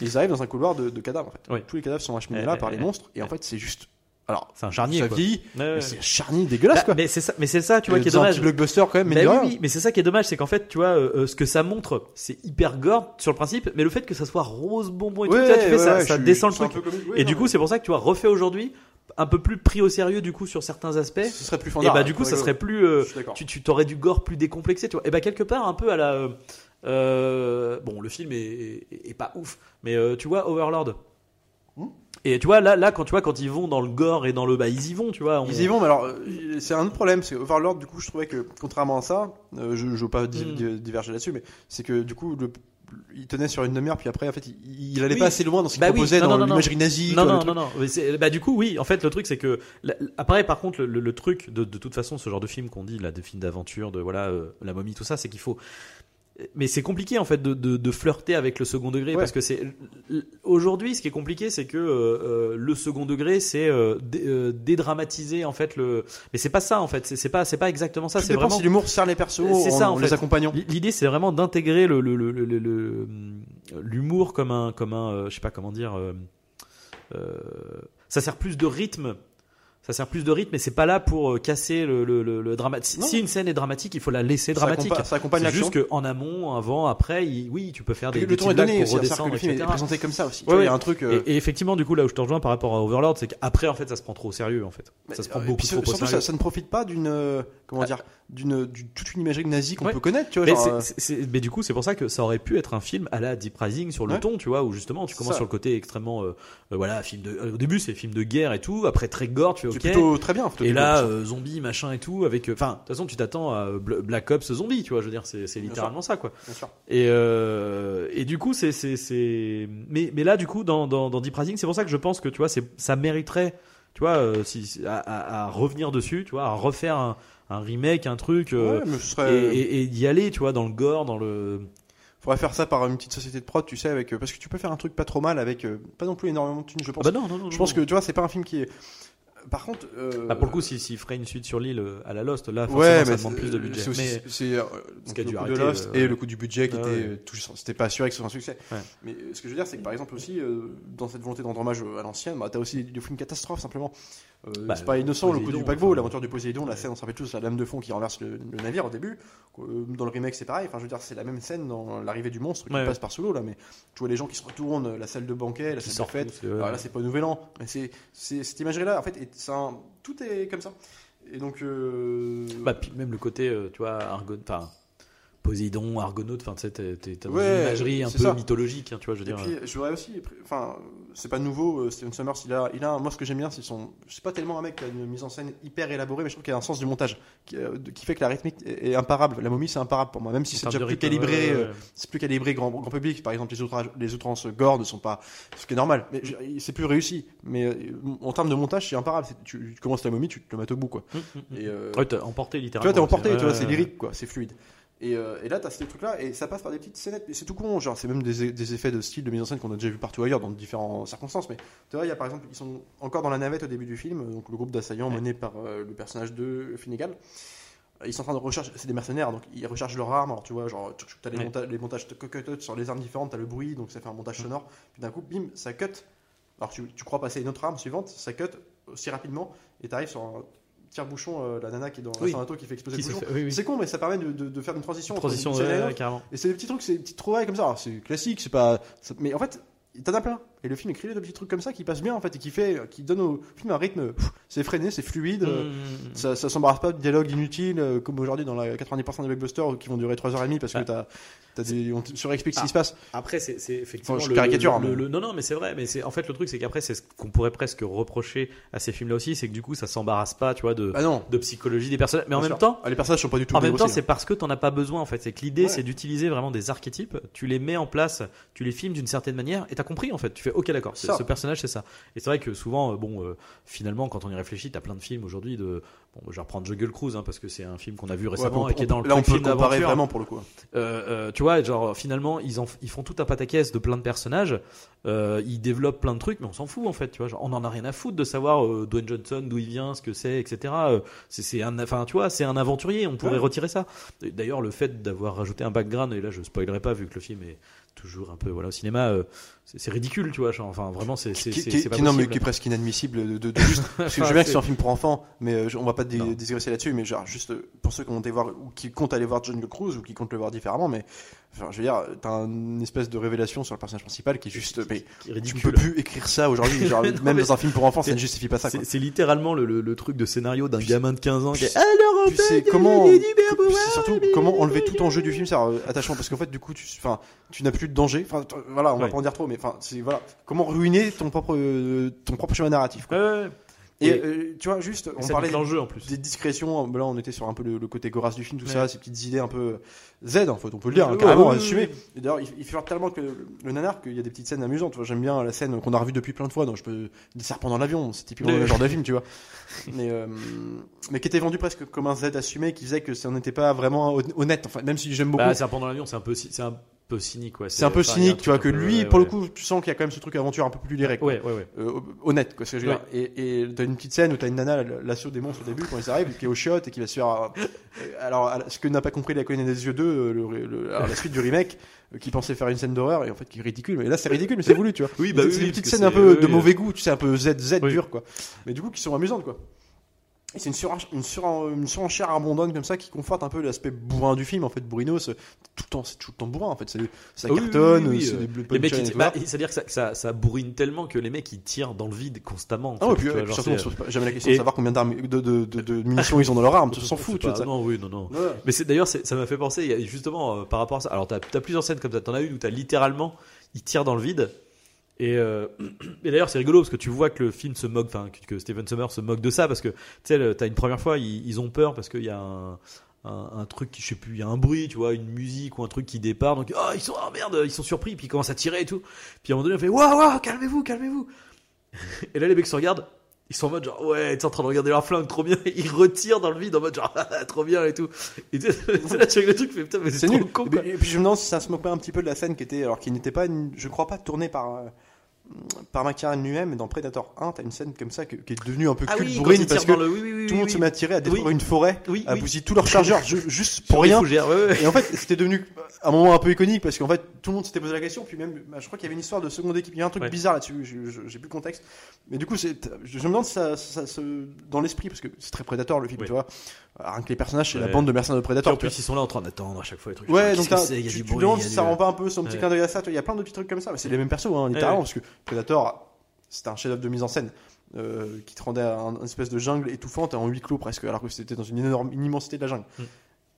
Ils arrivent dans un couloir de, de cadavres, en fait. Tous les cadavres sont acheminés Ouais, là ouais, par les ouais. monstres, et en fait, c'est juste. Alors, C'est un charnier. ça quoi. vieillit, Ouais, ouais. mais c'est un charnier dégueulasse Bah, quoi. mais c'est ça, mais c'est ça, tu vois, qui est C'est un dommage. petit blockbuster quand même, mais Bah oui, oui, mais c'est ça qui est dommage, c'est qu'en fait, tu vois, euh, euh, ce que ça montre, c'est hyper gore sur le principe, mais le fait que ça soit rose bonbon et tout ça, tu fais ouais, ça, ouais, ça je- descend je le truc. comme- oui, et non, du coup, mais c'est pour ça que tu vois, refait aujourd'hui, un peu plus pris au sérieux du coup sur certains aspects. ce serait plus Et fandard. bah du coup, ça serait plus, euh, tu, tu t'aurais du gore plus décomplexé, tu vois. Et bah quelque part un peu à la, euh, euh, bon, le film est, est, est pas ouf, mais euh, tu vois, Overlord. Hmm. Et tu vois là, là quand tu vois quand ils vont dans le gore et dans le, bah ils y vont, tu vois. on- Ils y vont, mais alors euh, c'est un autre problème, c'est que Overlord, du coup, je trouvais que contrairement à ça, euh, je, je veux pas di- Mm. di- diverger là-dessus, mais c'est que du coup, le, il tenait sur une demi-heure, puis après, en fait, il, il allait Oui. pas assez loin dans ce qu'il Bah oui, proposait non, dans l'imagerie nazie. Non, quoi, non, non, non. Mais Bah, du coup, oui. En fait, le truc, c'est que. Après, par contre, le, le- le truc de, de toute façon, ce genre de film qu'on dit, là, de film d'aventure, de voilà, euh, la momie, tout ça, c'est qu'il faut. Mais c'est compliqué en fait de, de, de flirter avec le second degré Ouais. parce que c'est aujourd'hui ce qui est compliqué c'est que euh, euh, le second degré c'est euh, dé- euh, dédramatiser en fait le mais c'est pas ça en fait c'est pas c'est pas exactement ça c'est vraiment si l'humour sert les persos C'est ça, en en fait. les accompagnant. L'idée, c'est vraiment d'intégrer le, le, le, le- le- le- l'humour comme un, comme un, je sais pas comment dire. ça sert plus de rythme. Ça sert plus de rythme, mais c'est pas là pour euh, casser le, le, le, le drama- Si, une scène est dramatique, il faut la laisser dramatique. ça accompagne C'est l'action. juste qu'en amont, avant, après, il- oui, tu peux faire des, Le des temps est donné pour que redescendre, le film est présenté comme ça aussi. Ouais, Il y a un truc. euh, Et, et effectivement, du coup, là où je te rejoins par rapport à Overlord, c'est qu'après, en fait, ça se prend trop au sérieux, en fait. Ça se prend euh, beaucoup trop au sérieux. ça, ça ne profite pas d'une euh, comment Ah. dire d'une d'une- toute une imagerie nazie qu'on Ouais. peut connaître, tu vois. Mais, genre, c'est- euh, c'est- c'est- mais du coup, c'est pour ça que ça aurait pu être un film à la Deep Rising sur le ton, tu vois, où justement tu commences sur le côté extrêmement, euh, euh, voilà, film de. euh, au début, c'est film de guerre et tout, après très gore, tu c'est ok. plutôt très bien. Et là, euh, zombie, machin et tout, avec. euh, Enfin, de toute façon, tu t'attends à Bla- Black Ops zombie, tu vois, je veux dire, c'est littéralement ça, quoi. Bien sûr. Et, euh, et du coup, c'est. Mais, mais là, du coup, dans, dans, dans Deep Rising, c'est pour ça que je pense que, tu vois, ça mériterait, tu vois, si, à, à- à revenir dessus, tu vois, à refaire un, un remake, un truc. euh, mais et, serait. et, et d'y aller, tu vois, dans le gore, dans le. Faudrait faire ça par une petite société de prod, tu sais, avec parce que tu peux faire un truc pas trop mal avec euh, pas non plus énormément de thunes, je Ah pense. bah non, non, non. je pense que tu vois, c'est pas un film qui est. Par contre. euh, Bah, pour le coup, s'il s'il ferait une suite sur l'île euh, à la Lost, là, forcément, Ouais, ça demande plus de budget. C'est euh, Ce le dû coût de arrêter, Lost euh, et le coût du budget qui Ah était euh, tout- c'était pas assuré que ce soit un succès. Ouais. Mais euh, ce que je veux dire, c'est que par exemple aussi dans cette volonté de rendre hommage à l'ancienne, bah, t'as aussi des films catastrophes simplement. Euh, Bah, c'est pas innocent, le coup du paquebot, enfin, l'aventure du Poséidon, la scène, on s'en rappelle tous, la lame de fond qui renverse le, le navire au début. Euh, Dans le remake, c'est pareil. Enfin, je veux dire, c'est la même scène dans l'arrivée du monstre qui Ouais, passe par sous l'eau là, mais tu vois les gens qui se retournent, la salle de banquet, la Qui salle de fête. Alors là, c'est pas Nouvel An, mais c'est cette imagerie-là, en fait, et c'est un- tout est comme ça. Et donc, euh, Bah, puis même le côté, tu vois, Argon... enfin, Poséidon, Argonaute, enfin, tu sais, t'es t'es- t'as dans Ouais, une imagerie un peu ça. mythologique, hein, tu vois, je veux Et puis, je voudrais aussi, enfin, c'est pas nouveau, euh, Steven Summers, il a, il a, moi ce que j'aime bien, c'est son, c'est pas tellement un mec qui a une mise en scène hyper élaborée, mais je trouve qu'il a un sens du montage qui, euh, qui fait que la rythmique est, imparable. La momie, c'est imparable pour moi, même si c'est déjà plus rythme, calibré, ouais, ouais, euh, c'est plus calibré grand, grand public. Par exemple, les outrances, les outrances gore ne sont pas, ce qui est normal, mais c'est plus réussi. Mais en termes de montage, c'est imparable. Tu, tu commences la momie, tu te le mets au bout, quoi. Hum, hum, hum. Et, euh, Ouais, t'as emporté tu littéralement. vois, t'es emporté, tu vois, c'est lyrique, quoi, c'est fluide. Et, euh, et là, t'as ces trucs-là, et ça passe par des petites scénettes, mais c'est tout con, genre, c'est même des, des effets de style, de mise en scène qu'on a déjà vu partout ailleurs, dans différentes circonstances. Mais tu vois, il y a par exemple, ils sont encore dans la navette au début du film, donc le groupe d'assaillants Ouais. mené par euh, le personnage de Finnegan. Euh, Ils sont en train de rechercher, c'est des mercenaires, donc ils recherchent leurs armes. Alors tu vois, genre, tu as les, Ouais. monta- les montages sur les armes différentes, t'as le bruit, donc ça fait un montage sonore. Puis d'un coup, bim, ça cut. Alors tu, tu crois passer à une autre arme suivante, ça cut aussi rapidement, et t'arrives sur un tire-bouchon, euh, la nana qui est dans Oui. la qui fait exploser Qui le bouchon. fait- oui, oui. C'est con, mais ça permet de, de- de faire une transition. entre Transition, une ouais, l'autre. ouais, carrément. Et c'est des petits trucs, c'est des petites trouvailles comme ça. Alors, c'est classique, c'est pas. ça- Mais en fait, t'en as plein. Et le film est créé de petits trucs comme ça qui passent bien en fait et qui fait, qui donne au film un rythme. C'est effréné, c'est fluide. euh, Hum, Ça, ça s'embarrasse pas de dialogue inutile euh, comme aujourd'hui dans la 90% des blockbusters qui vont durer 3h30 parce que Ah. t'as, t'as des, on te surexplique ce Ah. qui se passe. Après, c'est effectivement. Enfin, je le- caricature, le- le- non, non, mais c'est vrai. Mais c'est en fait le truc, c'est qu'après, c'est ce qu'on pourrait presque reprocher à ces films-là aussi, c'est que du coup, ça s'embarrasse pas, tu vois, de, Ah non. de psychologie des personnages. Mais en bien même sûr. temps, Ah, les personnages sont pas du tout. En même temps, c'est hein. parce que t'en as pas besoin en fait. C'est que l'idée, Ouais. c'est d'utiliser vraiment des archétypes. Tu les mets en place, tu les filmes d'une certaine manière, et t'as compris en fait. Tu fais OK, d'accord. Ce personnage, c'est ça. Et c'est vrai que souvent, euh, bon, euh, finalement, quand on y réfléchit, t'as plein de films aujourd'hui de. Bon, je vais reprendre Jungle Cruise hein, parce que c'est un film qu'on a vu Ouais, récemment on- et qui est dans le là, on peut comparer vraiment pour le coup. Euh, euh, tu vois, genre finalement, ils, en, ils font tout un pataquès de plein de personnages. Ils développent plein de trucs, mais on s'en fout en fait. Tu vois, genre, on en a rien à foutre de savoir Dwayne Johnson, d'où il vient, ce que c'est, etc. C'est un, enfin, tu vois, c'est un aventurier. On pourrait Ouais. retirer ça. D'ailleurs, le fait d'avoir rajouté un background, et là, je spoilerai pas vu que le film est toujours un peu voilà au cinéma. C'est ridicule, tu vois. genre, Enfin, vraiment, c'est c'est qui, non, mais est presque inadmissible de, de, de juste. Parce que je veux bien que c'est- un film pour enfants, mais euh, je- on va pas dé- digresser là-dessus. Mais genre, juste euh, pour ceux qui ont été voir ou qui comptent aller voir John Cruise ou qui comptent le voir différemment, mais enfin, je veux dire, t'as une espèce de révélation sur le personnage principal qui est juste. Mais Qui est tu ridicule. peux plus écrire ça aujourd'hui. Même mais dans un film pour enfants, ça ne justifie pas ça. C'est littéralement le, le, le truc de scénario d'un gamin de 15 ans qui est Alors, en fait, comment, surtout mais- comment enlever tout enjeu du film, c'est euh, attachement, parce qu'en fait, du coup, tu, enfin, tu n'as plus de danger. Enfin, voilà, on va pas en dire trop, mais enfin, c'est voilà, comment ruiner ton propre, euh, ton propre chemin narratif. quoi. Ouais, ouais. Et Et- euh, tu vois, juste, on parlait l'enjeu en plus. des discrétions. Là, on était sur un peu le, le côté gorasse du film, tout Ouais. ça, ces petites idées un peu Z, en fait, on peut le dire, hein, carrément D'ailleurs, il, il fait tellement que le, le nanar qu'il y a des petites scènes amusantes. J'aime bien la scène qu'on a revue depuis plein de fois. Donc, je peux des serpents dans l'avion, c'est typiquement le genre de film, tu vois. Mais, euh, mais qui était vendu presque comme un Z assumé, qui faisait que ça n'était pas vraiment hon- honnête. Enfin, même si j'aime beaucoup. Bah, c'est pendant l'avion, c'est un peu, c'est un peu cynique, quoi. c'est un peu cynique, tu vois, que lui, ouais, pour le ouais. coup, tu sens qu'il y a quand même ce truc aventure un peu plus lyrique. Ouais, ouais, ouais. Euh, honnête, quoi, ce que je veux Ouais. dire. Et t'as une petite scène où t'as une nana, l'assaut des monstres au début, quand ils arrivent, qui est au chiottes et qui va se faire. euh, alors, ce que n'a pas compris la colline des yeux 2, euh, le, le- alors, la suite du remake, euh, qui pensait faire une scène d'horreur et en fait qui est ridicule. Mais là, c'est ridicule, mais c'est voulu, tu vois. Oui, bah c'est oui, c'est oui, des petites scènes un peu de mauvais goût, tu sais, un peu ZZ dur, quoi. Mais du coup, qui sont amusantes, quoi. C'est une, surench- une, suren- une surenchère abondante comme ça qui conforte un peu l'aspect bourrin du film. En fait, Bruno, c'est tout le temps, c'est tout le temps bourrin. En fait, c'est ça oui, cartonne, oui, oui, c'est euh, des Les mecs, tout bah, ça. c'est-à-dire que ça, ça, ça bourrine tellement que les mecs ils tirent dans le vide constamment. en Ah fait, puis, euh, vois, surtout, on c'est- pas- jamais la question et- de savoir combien de, de, de, de munitions ils ont dans leur arme. Tu s'en c'est fous, pas- ça. Non, oui, non, non. Ouais. Mais c'est d'ailleurs, c'est- ça m'a fait penser, justement euh, par rapport à ça. Alors, t'as as plusieurs scènes comme ça. T'en as une où t'as littéralement, ils tirent dans le vide. Et, euh, et d'ailleurs, c'est rigolo parce que tu vois que le film se moque, enfin, que, que Steven Sommer se moque de ça parce que tu sais, t'as une première fois, ils, ils ont peur parce qu'il y a un, un, un truc, qui- je sais plus, il y a un bruit, tu vois, une musique ou un truc qui départ. Donc, oh, ils sont, oh merde, ils sont surpris, puis ils commencent à tirer et tout. Puis à un moment donné, on fait, waouh, waouh, calmez-vous, calmez-vous. Et là, les mecs se regardent. Ils sont en mode genre ouais, ils sont en train de regarder leur flingue, trop bien. Ils retirent dans le vide en mode genre trop bien et tout. Et tu là tu le truc, tu fais putain mais c'est trop nul. con Et quoi. puis, et puis je me demande si ça se moque pas un petit peu de la scène qui était, alors qui n'était pas, je crois pas tournée par euh, par McTiernan lui-même, dans Predator 1, t'as une scène comme ça que- qui est devenue un peu Ah culte oui, bourrine parce que dans le oui oui oui. tout le monde se met à tirer, à détruire une forêt, à bousiller tous leurs chargeurs ju- juste pour rien. fougères. Et en fait, c'était devenu un moment un peu iconique parce qu'en fait, tout le monde s'était posé la question. Puis même, bah, je crois qu'il y avait une histoire de seconde équipe. Il y a un truc Ouais. bizarre là-dessus. J'ai plus le contexte. Mais du coup, je me demande si ça, ça dans l'esprit, parce que c'est très prédateur le film, tu vois. Rien que les personnages, c'est la bande de mercenaires de prédateurs. en plus ils sont là en train d'attendre à chaque fois les trucs. Ouais, donc y a tu, du demandes y si du- ça rend pas un peu son petit clin d'œil à ça. Il y a plein de petits trucs comme ça. mais C'est les mêmes persos, hein, littéralement, parce que Predator, c'était un chef-d'œuvre de mise en scène euh, qui te rendait à un, une espèce de jungle étouffante en huis clos presque, alors que c'était dans une énorme une immensité de la jungle. Mm.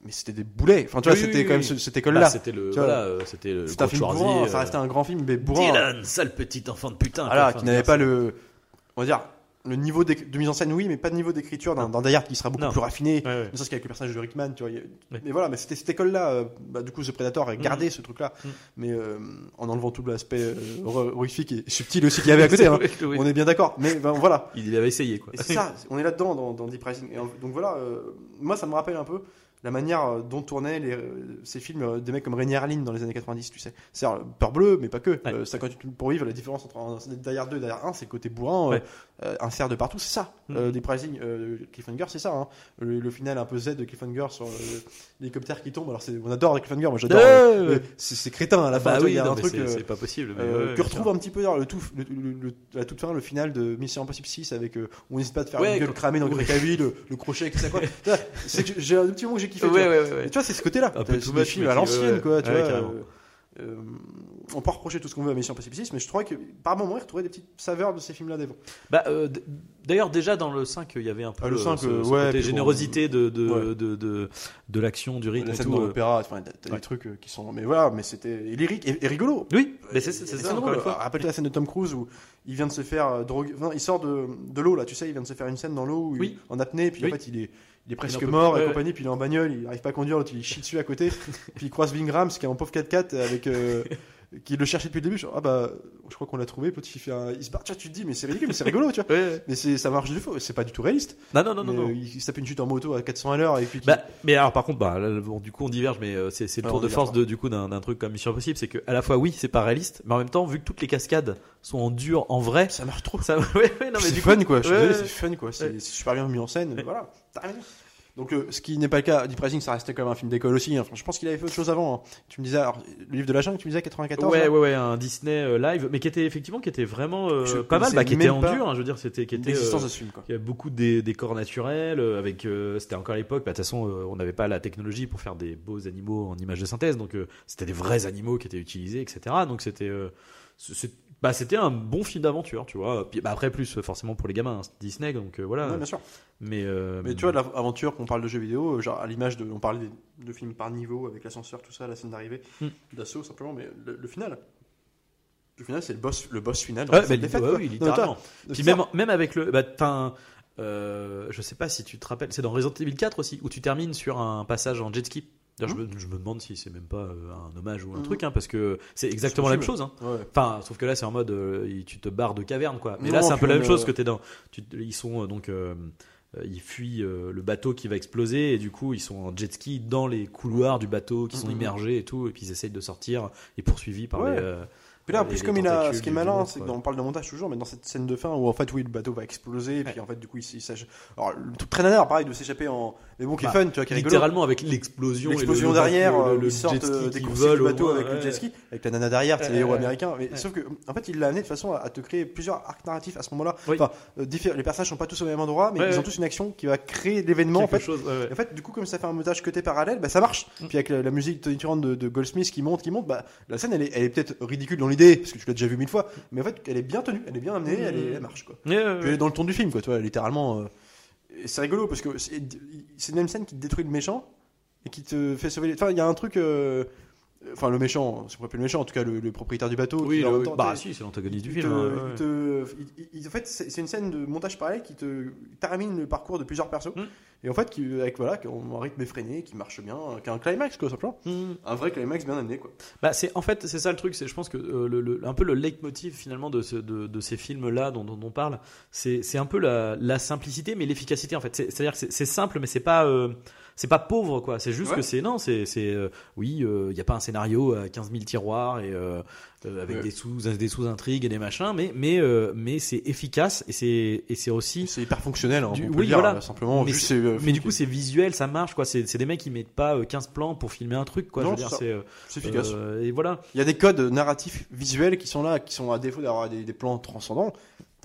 Mais c'était des boulets. Enfin, tu vois, Oui, c'était oui, quand même oui. cette Bah, école-là. c'était le voilà, euh, c'était le un film bourrin, ça euh, restait un grand film, mais bourrin. Dylan, sale petit enfant de putain. Voilà, qui n'avait pas le, on va dire, le niveau de mise en scène, oui, mais pas de niveau d'écriture d'un Die Hard qui sera beaucoup Non. plus raffiné. Ouais, ouais. Ne serait-ce qu'avec le personnage de Rickman, tu vois. a- Ouais. Mais voilà, mais c'était cette école-là, euh, bah, du coup, The Predator a gardé ce truc-là, Mm. mais euh, en enlevant tout l'aspect euh, hor- horrifique et subtil aussi qu'il y avait à côté. hein. Oui. On est bien d'accord. Mais ben, voilà. Il avait essayé quoi. C'est ça, on est là-dedans dans, dans Deep Rising. Et en- donc voilà, euh, moi ça me rappelle un peu la manière dont tournaient les, ces films des mecs comme Rainier Harlin dans les années 90, tu sais. C'est-à-dire Peur Bleu, mais pas que. Ouais. Euh, 58 minutes pour vivre, la différence entre un Die Hard 2 et Die Hard 1, c'est le côté bourrin, Ouais. euh, euh, insert de partout, c'est ça. Mm. Euh, Deep Rising, euh, Cliffhanger, c'est ça. hein. Le, le final un peu Z de Cliffhanger sur euh, l'hélicoptère qui tombe. Alors on adore Cliffhanger, moi j'adore. Euh, c'est crétin à la fin, Bah oui, il y a non, un truc. c'est euh, c'est pas possible. mais ouais, que retrouve un petit peu d'ailleurs le tout le, le- la toute fin le final de Mission Impossible 6 avec on n'hésite pas de faire Ouais, une gueule cramée dans. Cavill le, le crochet tout que j'ai un petit moment que j'ai kiffé Ouais, tu vois. c'est ce côté là Un peu des films mais à l'ancienne quoi tu vois. Euh, on peut reprocher tout ce qu'on veut à Mission Impossible 6 mais je trouvais que par moment il retrouvait des petites saveurs de ces films là d'avant Bah, euh, d'ailleurs, déjà dans le 5, il y avait un peu Ah, le euh, 5, ce, ce ouais, côté puis bon, générosité de, de, ouais. de, de, de l'action, du rythme la et scène tout. dans euh. l'opéra enfin t'as t'as Ouais. des trucs qui sont mais voilà mais c'était lyrique et, et rigolo Oui, mais c'est c'est Et ça. Rappelle-toi la scène de Tom Cruise où il vient de se faire droguer. enfin, il sort de, de l'eau là, tu sais, il vient de se faire une scène dans l'eau Oui. en apnée, puis Oui. en fait il est, il est presque en mort et compagnie, puis il est en bagnole, il arrive pas à conduire, l'autre il chie dessus à côté, puis il croise Vingrams qui est un pauvre 4x4 avec. Qui le cherchait depuis le début, genre, ah bah, je crois qu'on l'a trouvé, l'autre il fait un. Il se barre, tu vois, tu te dis, mais c'est ridicule, mais c'est rigolo, tu vois. Ouais, ouais. Mais c'est, ça marche du faux, c'est pas du tout réaliste. Non, non, non, non. Mais, non. euh, il, se tape une chute en moto à 400 à l'heure et puis. Bah, mais alors par contre, bah, là, bon, du coup on diverge, mais euh, c'est c'est le Ouais, tour de force de, du coup d'un d'un truc comme Mission Impossible, c'est que à la fois oui c'est pas réaliste, mais en même temps vu que toutes les cascades sont en dur, en vrai, ça marche trop. ça, ouais, ouais, non mais c'est du fun coup, quoi, je suis désolé, c'est fun quoi, c'est super bien mis en scène, voilà. T'as rien. Donc, euh, ce qui n'est pas le cas, Deep Rising, ça restait quand même un film d'école aussi. hein. Enfin, je pense qu'il avait fait autre chose avant. hein. Tu me disais, alors, le livre de la jungle, tu me disais 94 Ouais, là ouais, ouais, un Disney euh, live, mais qui était effectivement qui était vraiment euh, Je pas mal, connaissais bah, qui était même en pas dur. hein, je veux dire, c'était qui était. L'existence euh, de ce film, quoi. Il y a beaucoup de dé- décors naturels euh, avec euh, c'était encore à l'époque bah, de toute façon euh, on n'avait pas la technologie pour faire des beaux animaux en images de synthèse donc euh, c'était des vrais animaux qui étaient utilisés etc donc c'était euh, c'est- bah, c'était un bon film d'aventure tu vois Puis, bah, après plus euh, forcément pour les gamins hein, Disney donc euh, voilà Ouais, bien sûr. mais euh, Mais tu vois, l'aventure, qu'on parle de jeux vidéo, genre à l'image de. On parlait de films par niveau, avec l'ascenseur, tout ça, la scène d'arrivée, Hmm. d'assaut simplement, mais le, le final. Le final, c'est le boss, le boss final. Ouais, dans bah, défaite, ouais, oui, littéralement. Puis même, même avec le. Bah, un, euh, je sais pas si tu te rappelles, c'est dans Resident Evil 4 aussi, où tu termines sur un passage en jet ski. D'ailleurs, je, me, je me demande si c'est même pas euh, un hommage ou un Mhm. truc, hein, parce que c'est exactement la même chose. Hein. Ouais. Enfin, sauf que là, c'est en mode, euh, tu te barres de caverne, quoi. Mais Non, là, c'est un peu la même chose euh, que t'es dans. Tu, ils sont donc. euh, ils fuient le bateau qui va exploser et du coup ils sont en jet ski dans les couloirs du bateau qui sont Mhm. immergés et tout et puis ils essayent de sortir et poursuivis par Ouais. les, Puis là, en plus, comme il a. Ce qui est malin, c'est ouais. qu'on parle de montage toujours, mais dans cette scène de fin où en fait, oui, le bateau va exploser, et puis en fait, du coup, il, s'échappe. Alors, le truc très nanar, pareil, de s'échapper en. Mais bon, qui est Bah, fun, tu vois, qui est rigolo. littéralement avec l'explosion L'explosion le, derrière, le, euh, le jet ski des vole du au bateau avec le ouais. jet ski, avec la nana derrière, c'est Ouais, les héros ouais, américains. Mais ouais. sauf que, en fait, il l'a amené de façon à, te créer plusieurs arcs narratifs à ce moment-là. Oui. Enfin, euh, les personnages sont pas tous au même endroit, mais Ouais, ils ont ouais. tous une action qui va créer l'événement en fait. ouais, ouais. En fait, du coup, comme ça fait un montage côté parallèle, bah, ça marche. Mm. Puis avec la, musique tonitruante de, Goldsmith qui monte, qui monte, bah, la scène, elle est, elle est peut-être ridicule dans l'idée, parce que tu l'as déjà vu mille fois, mais en fait, elle est bien tenue, elle est bien amenée, elle, est- elle marche, quoi. Puis elle est dans le ton du film, quoi, tu vois, littéralement. euh, c'est rigolo, parce que c'est c'est une même scène qui te détruit le méchant, et qui te fait sauver les... Enfin, il y a un truc... euh, Enfin, le méchant, c'est pas le méchant, en tout cas, le, le propriétaire du bateau. Oui, le- bah si, c'est l'antagoniste du il film. te- hein, ouais, il ouais. te- il- il- en fait, c'est une scène de montage pareil qui te termine le parcours de plusieurs persos. Mm. Et en fait, qui, avec voilà, qui ont un rythme effréné, qui marche bien, qui a un climax, quoi, simplement. Mhm. Un vrai climax bien amené, quoi. Bah, c'est en fait c'est ça le truc, c'est je pense que euh, le, le- un peu le leitmotiv finalement de, ce, de, de ces films là dont, dont on parle, c'est un peu la, la simplicité mais l'efficacité en fait. C'est- C'est-à-dire que c'est- c'est simple mais c'est pas euh, c'est pas pauvre quoi. C'est juste Ouais. que c'est non c'est c'est euh, oui il y a pas un scénario à 15 000 tiroirs et euh, euh, avec Ouais. des sous des sous intrigues et des machins mais mais euh, mais c'est efficace et c'est et c'est aussi C'est hyper fonctionnel, hein, Du- on peut oui, dire, voilà. là, simplement. Mais juste, euh, du coup c'est visuel ça marche quoi. C'est des mecs qui mettent pas euh, 15 plans pour filmer un truc quoi. Non, je veux dire c'est euh, efficace. euh, et voilà. Il y a des codes narratifs visuels qui sont là, qui sont à défaut d'avoir des, des plans transcendants.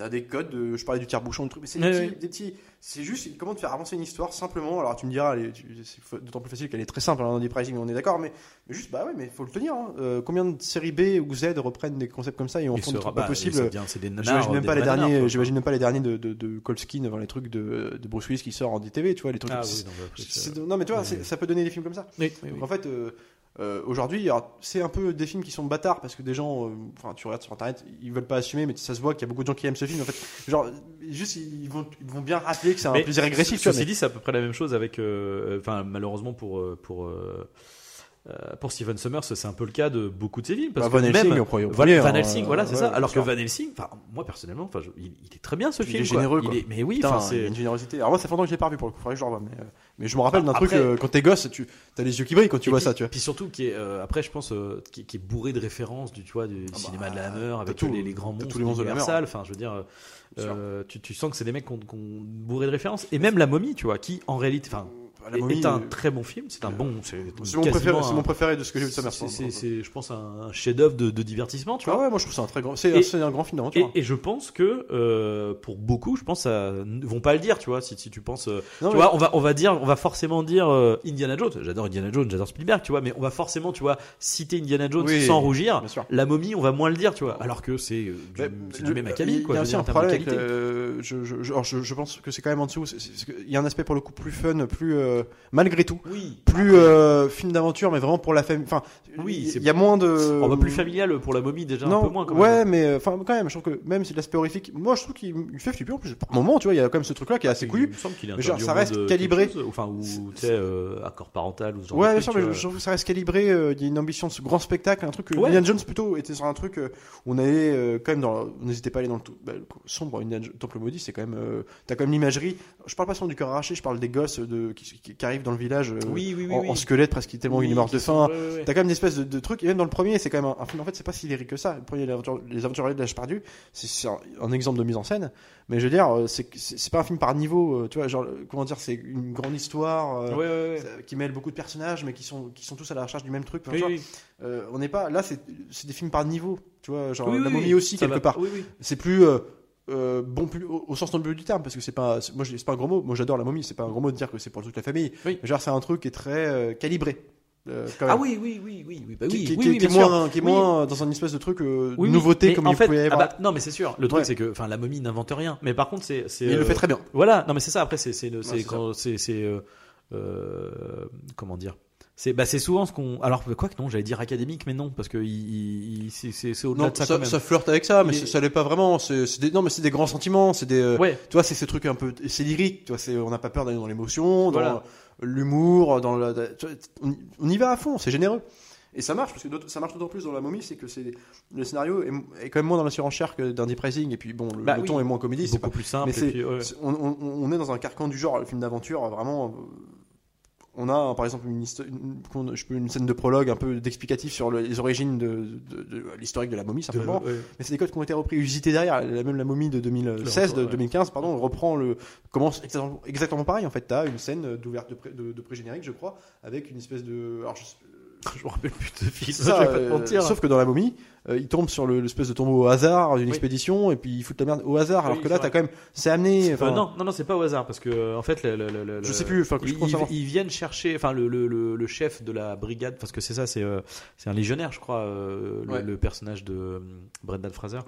T'as des codes, de, je parlais du tire-bouchon, de trucs, mais c'est des, petits- des c'est juste comment te faire avancer une histoire simplement. Alors tu me diras, c'est d'autant plus facile qu'elle est très simple hein, dans Deep Rising, on est d'accord, mais, mais juste bah ouais, mais faut le tenir. hein. Euh, combien de séries B ou Z reprennent des concepts comme ça et en font ce- des trucs bah, pas possibles des J'imagine même des pas les derniers, j'imagine même pas les derniers de, de, de enfin, les trucs de, de Bruce Willis qui sort en DTV, tu vois, les trucs. Ah oui, non, bah, non mais tu vois, ouais. ça peut donner des films comme ça. Oui, oui, Donc oui. en fait, euh, euh, aujourd'hui, c'est un peu des films qui sont bâtards parce que des gens, euh, enfin, tu regardes sur internet, ils veulent pas assumer, mais ça se voit qu'il y a beaucoup de gens qui aiment ce film. En fait, genre, juste ils vont, ils vont bien rappeler que c'est un Mais plaisir régressif. Ceci mais- dit, c'est à peu près la même chose avec. euh, Enfin, malheureusement pour pour pour Steven Summers, c'est un peu le cas de beaucoup de ses films parce Bah, Van que Helsing, même premier- Van, hein, Helsing, voilà, c'est ouais, ça. Alors que. Van Helsing, moi personnellement, enfin, il, il est très bien ce Il film. est quoi. généreux, Il est- mais oui, Putain, enfin, il y a c'est. une générosité. Alors moi, ça fait longtemps que je l'ai pas vu pour le coup, faudrait que je le revoie. Mais, mais je me rappelle d'un truc, euh, quand t'es gosse, tu as les yeux qui brillent quand tu vois puis- ça, tu vois. Puis surtout, qui est, euh, après, je pense, euh, qui, qui est bourré de références du, tu vois, du bah, cinéma de la Hammer, avec tout, les, les grands monstres tous les monstres de la Hammer. Universal. Enfin, je veux dire, tu, tu sens que c'est des mecs qui ont, qui ont bourré de références. Et même la momie, tu vois, qui en réalité, enfin, La momie, est un euh, très bon film. C'est un bon, c'est mon, un- mon préféré de ce que j'ai vu de Summers. c'est- je pense, un chef-d'œuvre de, de divertissement, tu Ah vois. ouais, moi je trouve ça un très grand. C'est un grand film Et, d'aventure. et je pense que euh, pour beaucoup, je pense, ça vont pas le dire, tu vois. Si, si tu penses, euh, Non, tu mais- vois, on va on va dire, on va forcément dire euh, Indiana Jones. J'adore Indiana Jones, j'adore Spielberg, tu vois. Mais on va forcément, tu vois, citer Indiana Jones Oui, sans rougir. La momie, on va moins le dire, tu vois. Alors que c'est euh, du, le- du même acabit, il y a aussi un problème euh, je, pense que c'est quand même en dessous. Il y a un aspect pour le coup plus fun, plus plus malgré tout, Oui. plus euh, film d'aventure, mais vraiment pour la famille. Enfin, Oui, il y a moins de. On va plus familial pour la momie déjà non, un peu moins. Quand ouais, même. mais euh, enfin quand même, je trouve que même si l'aspect horrifique, moi je trouve qu'il il fait flipper en plus. Par moment, tu vois, il y a quand même ce truc-là qui est assez Il couillu. Mais genre, ça reste calibré. chose, Enfin, ou tu sais, euh, accord parental ou ce genre Ouais, bien sûr, mais je, trouve que ça reste calibré. euh, Il y a une ambition de ce grand spectacle, un truc. Indiana Jones plutôt était sur un truc euh, où on allait euh, quand même dans. On n'hésitait pas à aller dans le, bah, le sombre. Indiana Temple maudit, c'est quand même. euh, T'as quand même l'imagerie. Je parle pas seulement du cœur arraché, je parle des gosses de qui, qui- arrive dans le village euh, Oui, oui, oui. en, en squelette presque tellement il est mort de faim. T'as quand même une espèce de, de truc, et même dans le premier, c'est quand même un, un film, en fait, c'est pas si lyrique que ça. Le premier, les Aventuriers- Les Aventuriers de l'âge perdu, c'est un, un exemple de mise en scène, mais je veux dire, euh, c'est pas un film par niveau, euh, tu vois, genre, comment dire, c'est une grande histoire. euh, Ouais, ouais, ouais. qui mêle beaucoup de personnages mais qui sont qui sont tous à la recherche du même truc Enfin, Oui, tu vois, oui. euh, on n'est pas là c'est des films par niveau tu vois genre la momie aussi quelque part c'est plus euh, euh, bon plus au, au sens noble du terme parce que c'est pas moi c'est pas un gros mot moi j'adore la momie c'est pas un gros mot de dire que c'est pour toute la famille Oui. genre c'est un truc qui est très euh, calibré euh, quand Ah oui, oui, oui, oui, oui, bah oui, qui- qui- oui, qui est moins qui est moins dans un espèce de truc nouveauté comme en il fait, pouvait y ah avoir bah, non, mais c'est sûr. Le truc, Ouais. c'est que, enfin, la momie n'invente rien. Mais par contre, c'est, il le fait très bien Voilà. Non, mais c'est ça. Après, c'est, c'est, c'est quand, comment dire. C'est, bah, c'est souvent ce qu'on. Alors, quoi que non, j'allais dire académique, mais non, parce que il, il- c'est, au-delà de ça, ça, quand même. ça flirte avec ça mais est- ça l'est pas vraiment c'est des non mais c'est des grands sentiments c'est des euh, Ouais. tu vois c'est ce truc un peu c'est lyrique tu vois on n'a pas peur d'aller dans l'émotion dans l'humour dans la on, y va à fond c'est généreux et ça marche parce que ça marche d'autant plus dans la momie c'est que c'est le scénario est, est quand même moins dans la surenchère que dans Deep Rising et puis bon le, Bah le oui. ton est moins comédie c'est beaucoup pas plus simple. mais puis, ouais. on, on- on est dans un carcan du genre le film d'aventure vraiment on a par exemple une, scène de prologue un peu d'explicatif sur le- les origines de, de- de l'historique de la momie simplement ouais. mais c'est des codes qui ont été repris usités derrière. La- Même la momie de 2016, de Ouais. 2015, pardon, reprend le commence exactement, exactement pareil. En fait, t'as une scène d'ouverture de, pré- de, de pré-générique, je crois, avec une espèce de. Alors, je, Je me rappelle plus de film. ça, je vais pas te euh, mentir. sauf que dans la momie, euh, il tombe sur le- l'espèce de tombeau au hasard d'une Oui. expédition et puis il fout la merde au hasard. Alors Oui, que là, c'est t'as vrai. quand même, c'est amené. Euh, non, non, non, c'est pas au hasard parce que euh, en fait, le, le- le- le- Je sais plus, enfin, que je ils, ils- savoir. ils viennent chercher, enfin le, le, le, le chef de la brigade, parce que c'est ça, c'est euh, c'est un légionnaire, je crois, euh, le, Ouais. le personnage de euh, Brendan Fraser.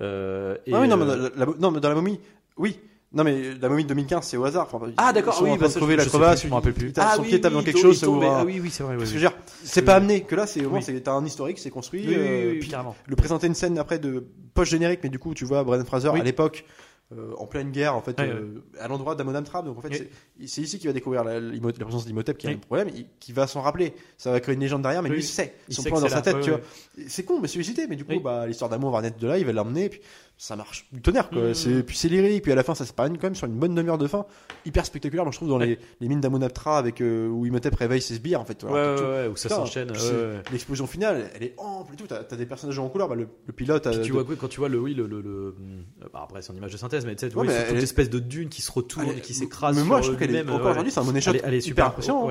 Euh, et, Ah oui, non, mais euh, dans la, la- non, mais dans la momie, oui. Non, mais la momie de 2015, c'est au hasard. Enfin, ah d'accord, oui, bah, trouver la crevasse, je me rappelle plus. Ah son oui, pied tape oui, dans quelque chose, ah oui, oui, c'est vrai. oui, Parce que oui. je veux dire, c'est pas amené que là, c'est Oui. c'est t'as un historique, c'est construit. Euh, puis carrément. le présenter une scène après de post générique, mais du coup, tu vois Brendan Fraser à l'époque. euh, en pleine guerre, en fait, euh, à l'endroit d'Amon Trap. Donc, en fait, c'est- ici qu'il va découvrir la, la présence d'Imhotep qui a un problème, qui va s'en rappeler. Ça va créer une légende derrière, mais lui, il sait. Il Son point dans sa tête, tu vois. C'est con, mais c'est usité, mais du coup, bah, l'histoire d'amour va naître de là, il va l'emmener, puis ça marche du tonnerre, quoi. Mhm. C'est, puis c'est lyrique, puis à la fin, ça se parle quand même sur une bonne demi-heure de fin, hyper spectaculaire. Moi, je trouve, dans les, les mines d'Amonaptra, avec, euh, où Imhotep réveille ses sbires, en fait. Ouais, Alors, ouais, tout- ouais, où ça s'enchaîne. ouais. L'explosion finale, elle est ample et tout. T'as, des personnages en couleur. Bah, le, le pilote. Puis euh, tu de- vois quoi, quand tu vois le oui le, le, le- euh, bah, après c'est en image de synthèse mais tu sais Ouais, toute est- espèce de dune qui se retourne est- qui s'écrase Mais moi, je trouve qu'elle est, encore aujourd'hui, c'est un money shot elle est, super impressionnant.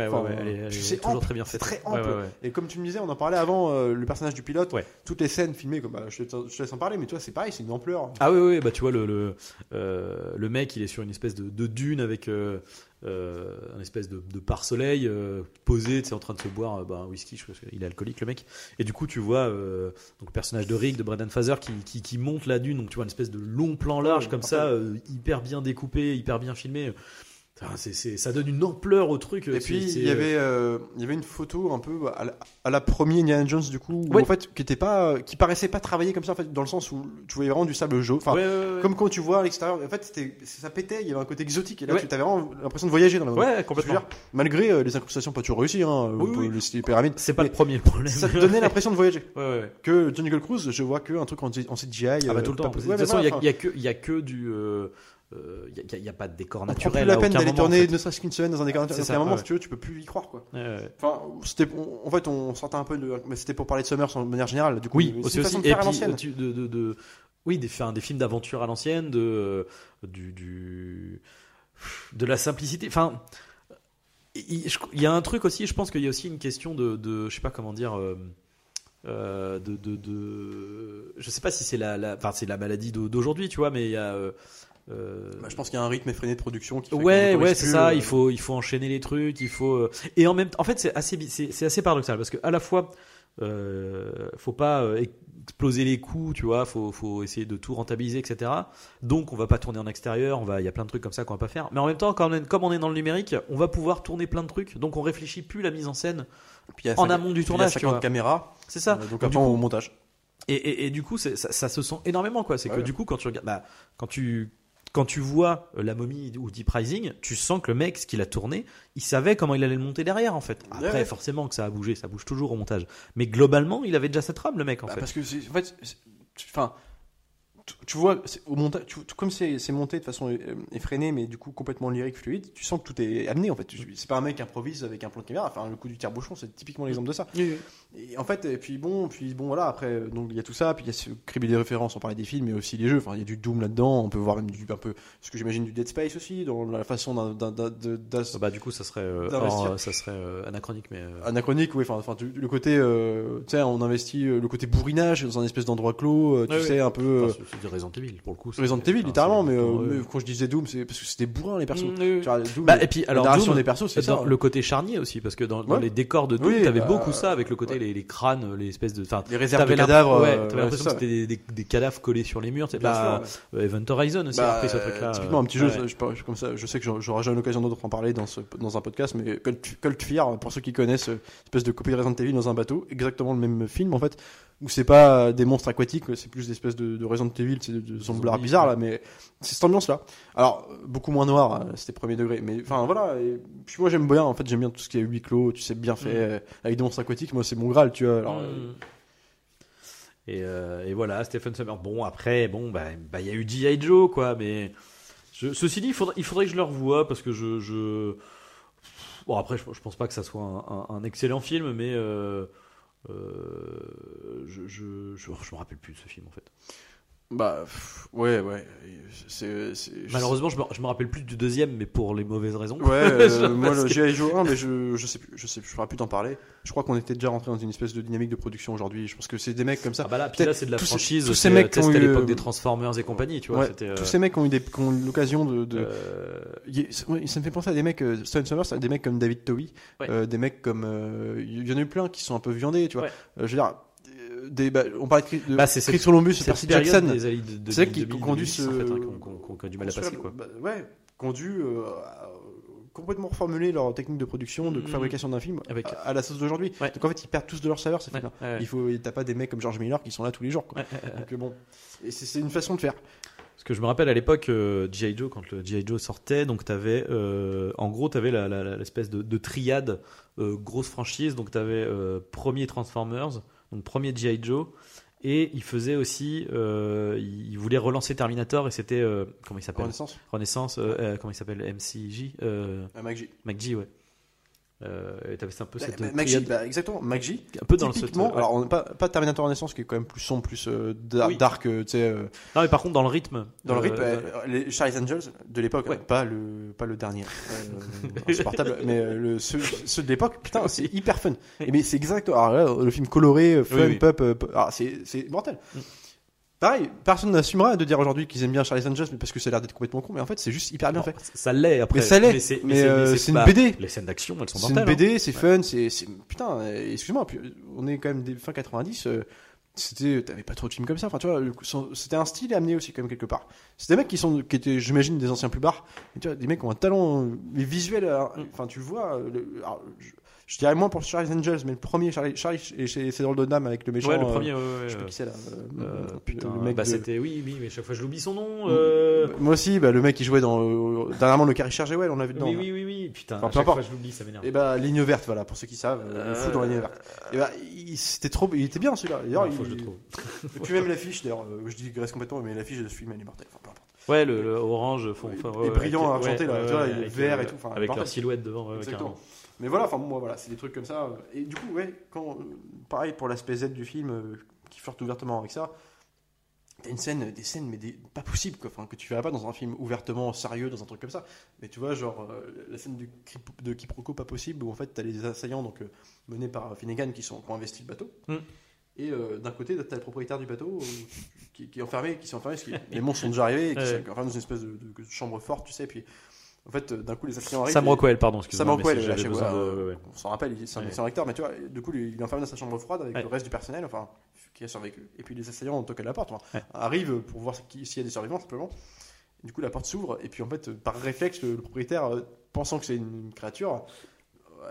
c'est toujours très bien faite très ample. Et comme tu me disais, on en parlait avant, le personnage du pilote, toutes les scènes filmées, comme, bah, je te laisse en parler, mais toi, c'est pareil, c'est une ampleur. Ah oui, oui, bah tu vois le le, euh, le mec, il est sur une espèce de, de dune avec euh, euh, un espèce de, de pare-soleil euh, posé, tu sais, en train de se boire bah, un whisky, je pense qu'il est alcoolique le mec. Et du coup, tu vois donc le personnage de Rick, de Brendan Fraser, qui, qui, qui monte la dune, donc tu vois une espèce de long plan large Ouais, comme parfait. ça, hyper bien découpé, hyper bien filmé. Enfin, ça donne une ampleur au truc. Et c'est- puis, c'est- il y, avait, euh, il y avait une photo un peu à la, à la première Indiana Jones, du coup, où, Ouais. en fait, qui, était pas, qui paraissait pas travailler comme ça, en fait, dans le sens où tu voyais vraiment du sable jaune. Enfin, Ouais, ouais, ouais. comme quand tu vois à l'extérieur, en fait, ça pétait, il y avait un côté exotique, et là, tu avais vraiment l'impression de voyager dans la Ouais, complètement. dire, malgré euh, les incrustations pas toujours réussies, hein, Oui, euh, oui. les, pyramides, C'est pas le premier problème. ça te donnait l'impression de voyager. Que Jungle Cruise, je vois que un truc en, en CGI. Ah bah euh, tout le temps. de toute façon, il y a que, il y a que du. Euh, euh, Il y a- il pas de décor on prend naturel. plus la peine d'aller en tourner fait. ne serait-ce qu'une semaine dans un décor naturel. C'est un moment, ouais. si tu veux, tu peux plus y croire, quoi. Ouais, ouais. Enfin, on- en fait, on sortait un peu de, mais c'était pour parler de Summers en manière générale. Du coup, Oui, aussi, aussi. de Et puis, de, de, de- oui, des, enfin, des films d'aventure à l'ancienne, de, du, du, de la simplicité. Enfin, il, je- il y a un truc aussi, je pense qu'il y a aussi une question de, de je sais pas comment dire, euh, euh, de, de, de, je sais pas si c'est la, la, enfin, c'est la maladie d'au- d'aujourd'hui, tu vois, mais il y a, euh, euh, Bah, je pense qu'il y a un rythme effréné de production qui fait Ouais, ouais, c'est ça. euh, Il faut, il faut enchaîner les trucs. Il faut euh, et en même temps, en fait, c'est assez, c'est assez paradoxal parce que à la fois, euh, faut pas exploser les coûts, tu vois. Faut, faut essayer de tout rentabiliser, etc. Donc, on va pas tourner en extérieur. On va, il y a plein de trucs comme ça qu'on va pas faire. Mais en même temps, quand on est- comme on est dans le numérique, on va pouvoir tourner plein de trucs. Donc, on réfléchit plus la mise en scène puis il en amont du puis il y a tournage. tu 50 vois. caméras. C'est ça. Donc, après, coup- au montage. Et, et, et du coup, ça, ça se sent énormément, quoi. C'est que du coup, quand tu regardes, bah, quand tu quand tu vois euh, la momie ou Deep Rising, tu sens que le mec, ce qu'il a tourné, il savait comment il allait le monter derrière, en fait. Après, Ouais. forcément que ça a bougé, ça bouge toujours au montage. Mais globalement, il avait déjà cette trame, le mec, en Bah, fait. Parce que, en fait, enfin, tu- vois, au montage, tu- tout comme c'est monté de façon euh, effrénée, mais du coup complètement lyrique, fluide, tu sens que tout est amené en fait. C'est pas un mec qui improvise avec un plan de caméra. Enfin, le coup du tire-bouchon, c'est typiquement l'exemple de ça. Et en fait, et puis bon, puis bon, voilà. Après, euh, donc il y a tout ça, puis il y a ce crible des références. On parlait des films, mais aussi les jeux. Enfin, il y a du Doom là-dedans. On peut voir même du un peu ce que j'imagine du Dead Space aussi, dans la façon d'un- d'as- Bah, du coup, ça serait, euh, ça serait euh, anachronique, mais. euh, anachronique, oui. Enfin, le côté, euh, tu sais, on investit le côté bourrinage dans un espèce d'endroit clos. tu sais, un peu. enfin, du Resident Evil pour le coup. Resident Evil, littéralement, mais, euh, mais quand je disais Doom, c'est parce que c'était bourrin les persos. Mm, oui, Tu oui. vois, Doom, Bah, et puis, alors, Doom, des persos, c'est dans ça. hein. le côté charnier aussi, parce que dans, dans Ouais. les décors de Doom, Oui, t'avais bah, beaucoup ça avec le côté ouais. les, les crânes, les espèces de. Enfin, Les réserves de cadavres. Ouais, euh, t'avais ouais, l'impression que c'était des, des- des cadavres collés sur les murs. C'est Bien pas sûr, euh, Event Horizon aussi Bah, a repris ce truc-là. typiquement un petit jeu, je, comme ça, je sais que j'aurai jamais l'occasion d'autre en parler dans, ce, dans un podcast, mais Cult Fear, pour ceux qui connaissent, espèce de copie de Resident Evil dans un bateau, exactement le même film en fait, où c'est pas des monstres aquatiques, c'est plus des espèces de, de Resident Evil, c'est de, de bizarres ouais. là, mais c'est cette ambiance là. Alors, beaucoup moins noir, euh, c'était premier degré, mais enfin voilà, et puis moi j'aime bien, en fait j'aime bien tout ce qui est huis clos, tu sais, bien fait, Mm. euh, avec des monstres aquatiques, moi c'est mon Graal, tu vois. Alors, euh, Mm. Et, euh, et voilà, Stephen Summer. Bon, après, bon, bah, bah, il y a eu G.I. Joe, quoi, mais. je- ceci dit, il faudrait, il faudrait que je le revoie parce que je. je... Bon, après, je, je pense pas que ça soit un, un- un excellent film, mais. Euh, je, je, je, je me rappelle plus de ce film en fait. Bah, pff, ouais, ouais, c'est. c'est- Malheureusement, je me, je me rappelle plus du deuxième, mais pour les mauvaises raisons. Ouais, euh, moi que- G.I. Joe 1, mais je, je sais plus, je sais plus, je ferai plus t'en parler. Je crois qu'on était déjà rentré dans une espèce de dynamique de production aujourd'hui. Je pense que c'est des mecs comme ça. Ah bah là, puis là, c'est de la tous franchise. tous ces mecs sais, qui ont à eu, l'époque euh, des Transformers et compagnie, tu vois. Ouais, c'était, euh, Tous ces mecs qui ont eu, des, qui ont eu l'occasion de. de- euh, ça me fait penser à des mecs, euh, Steven Summers, à des mecs comme David Towie, Ouais. euh, des mecs comme. euh, Il y en a eu plein qui sont un peu viandés, tu vois. Ouais. Euh, je veux dire, euh, des, bah, on parlait de, de Bah, c'est Chris Columbus, cette Percy Jackson. C'est ça qui 2000, conduit 2010, en ce- fait, hein, qu'on- a du mal à passer quoi. Bah, ouais, qui ont dû euh, complètement reformuler leur technique de production, de Mhm. fabrication d'un film Avec- à, à la sauce d'aujourd'hui. Ouais. Donc en fait, ils perdent tous de leur saveur ces Ouais, ouais, Il faut, t'as pas des mecs comme George Miller qui sont là tous les jours. Quoi. Donc euh, bon, et c'est, c'est une façon de faire. Parce que je me rappelle à l'époque, euh, G.I. Joe, quand le G.I. Joe sortait, donc t'avais, euh, en gros, t'avais la, la- la- l'espèce de, de triade euh, grosse franchise. Donc t'avais euh, premier Transformers, donc premier G.I. Joe, et il faisait aussi, euh, il voulait relancer Terminator et c'était euh, comment il s'appelle? Renaissance, Renaissance, euh, euh, comment il s'appelle? MCJ, euh, euh, MacG. Ouais. Euh, t'avais un peu cette Bah, MacG, triade, bah, exactement, MacG. un peu dans le Typiquement, cette- alors on, pas, pas Terminator Renaissance qui est quand même plus sombre, plus euh, da- Oui. dark, euh, tu sais, euh, Non mais par contre dans le rythme, dans le euh, rythme. euh, les Charlie's Angels de l'époque, Ouais. hein, pas le pas le dernier, euh, insupportable, mais euh, le, ceux, ceux de l'époque, putain, c'est hyper fun. Et mais c'est exact. Alors là, le film coloré, euh, fun, Oui, oui. pop, euh, c'est c'est mortel. Mm. Pareil, personne n'assumera de dire aujourd'hui qu'ils aiment bien Charlie's Angels, mais parce que ça a l'air d'être complètement con, mais en fait c'est juste hyper bien fait. ça l'est après. Mais ça l'est, mais, c'est- euh, c'est une BD. Les scènes d'action, elles sont C'est une mortelles. hein. BD, c'est fun, c'est c'est- putain. euh, Excuse-moi, on est quand même des fin 90. euh, c'était t'avais pas trop de films comme ça enfin tu vois c'était un style amené aussi quand même quelque part c'est des mecs qui sont qui étaient j'imagine des anciens plus bars mais tu vois des mecs qui ont un talent visuel euh, enfin tu vois le- alors, je, je dirais moins pour Charlie's Angels mais le premier Charlie, Charlie et chez ses drôles de dames avec le méchant Ouais, le euh, premier. ouais, ouais, je sais pas ouais. qui c'est là euh, Euh, le- putain, le mec bah de- c'était oui, oui, mais chaque fois je l'oublie son nom. euh, moi aussi bah, le mec qui jouait dans dernièrement le Carrie Chergewell on l'a vu dedans Oui, oui, oui, oui, putain. Enfin, à chaque fois je l'oublie, ça m'énerve. et bah ligne verte voilà pour ceux qui savent euh, le fou dans la ligne verte et bah il, c'était trop il était bien celui-là d'ailleurs Ouais, faut que je il- le trouve. Et puis même l'affiche, d'ailleurs, je digresse complètement, mais l'affiche de ce film, elle est mortelle. Enfin, peu importe. Ouais, le, le orange fond. Et- enfin, et ouais, ouais, brillant, argenté, ouais, là, ouais, tu vois, ouais, il vert et tout, enfin, avec leur silhouette devant. ouais, Exactement. Mais voilà, enfin, moi, voilà, c'est des trucs comme ça. euh, Et du coup, ouais, quand, pareil pour l'aspect Z du film, euh, qui flirte ouvertement avec ça, t'as une scène, des scènes, mais des, pas possible, quoi, enfin, que tu verrais pas dans un film ouvertement sérieux, dans un truc comme ça. Mais tu vois, genre, euh, la scène de, Kip- de quiproquo pas possible, où en fait, t'as les assaillants, donc, euh, menés par Finnegan, qui, sont, qui ont investi le bateau. Mm. Et euh, d'un côté, t'as le propriétaire du bateau qui, qui est enfermé, qui s'est enfermé, parce que les monstres sont déjà arrivés, et qui sont enfermés dans une espèce de, de- de chambre forte, tu sais, puis en fait, euh, d'un coup, les assaillants arrivent. Sam Rockwell, pardon, Sam excuse-moi. mais Rockwell, là, besoin de- euh, ouais, ouais. on s'en rappelle, il- c'est un Ouais. acteur, mais tu vois, du coup, il est enfermé dans sa chambre froide avec le reste du personnel, enfin, qui a survécu. Et puis les assaillants toquent à la porte, enfin, arrivent pour voir s'il y a des survivants, simplement. Du coup, la porte s'ouvre, et puis en fait, par réflexe, le, propriétaire, euh, pensant que c'est une créature,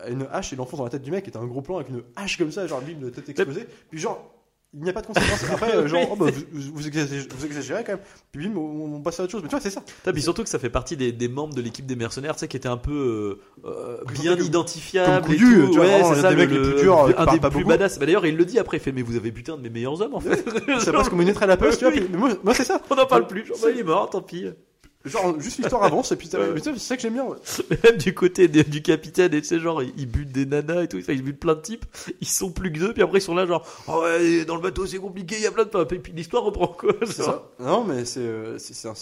a une hache et l'enfonce dans la tête du mec, et t'as un gros plan avec une hache comme ça, genre bim, la tête explosée. Puis genre, il n'y a pas de conséquences. Après, euh, genre, oh, bah, vous, vous, exagérez, vous exagérez quand même. Puis bim, on, on passe à autre chose. Mais tu vois, c'est ça. Putain, puis surtout que ça fait partie des, des membres de l'équipe des mercenaires, tu sais, qui étaient un peu euh, euh, Comme- bien comme- identifiables. comme et tout. tu vois, ouais, c'est ça, des le, mecs les le- plus durs, un des pas plus beaucoup. badass. Bah, D'ailleurs, il le dit après, il fait, mais vous avez buté un de mes meilleurs hommes, en fait. C'est parce qu'on me à la poste, tu vois. Mais moi, moi c'est ça. On n'en parle plus. Genre, bah, il est mort, tant pis. Genre, juste l'histoire avance, et puis mais c'est ça que j'aime bien. ouais. Même du côté du capitaine, et tu sais, genre, il bute des nanas et tout, enfin, il bute plein de types, ils sont plus que deux, puis après ils sont là, genre, oh ouais, dans le bateau c'est compliqué, il y a plein de et puis l'histoire reprend quoi. C'est ça. Non, mais c'est euh, c'est c'est un-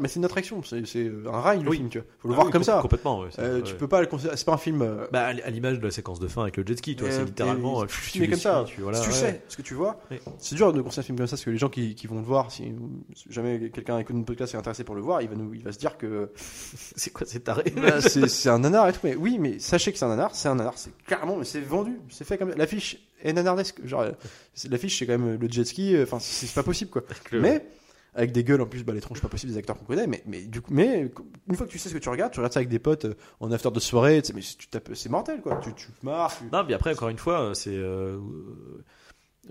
Mais c'est une attraction. C'est un rail, le Oui. film, tu vois. Faut le Ah voir oui, comme com- ça. Complètement, ouais. Euh. Tu peux pas le considérer. C'est pas un film. euh, Bah, à l'image de la séquence de fin avec le jet ski, toi, Euh, c'est littéralement. tu tu mets comme ça. tu- voilà, si tu ouais. sais ce que tu vois, c'est dur de conseiller un film comme ça parce que les gens qui, qui vont le voir, si jamais quelqu'un écoute notre podcast est intéressé pour le voir, il va, nous, il va se dire que C'est quoi, c'est taré? Bah, c'est un nanar et tout. Mais oui, mais sachez que c'est un nanar, c'est un nanar, c'est clairement, mais c'est vendu, c'est fait comme l'affiche est nanardesque. Genre, euh, l'affiche c'est quand même le jet ski, enfin, c'est pas possible quoi. Mais avec des gueules en plus, bah, les tronches pas possible des acteurs qu'on connaît, mais, mais du coup, mais une fois que tu sais ce que tu regardes, tu regardes ça avec des potes euh, en after de soirée, mais tu tapes- c'est mortel quoi. Tu, tu marres, tu- Non, mais après, encore une fois, euh, c'est. euh,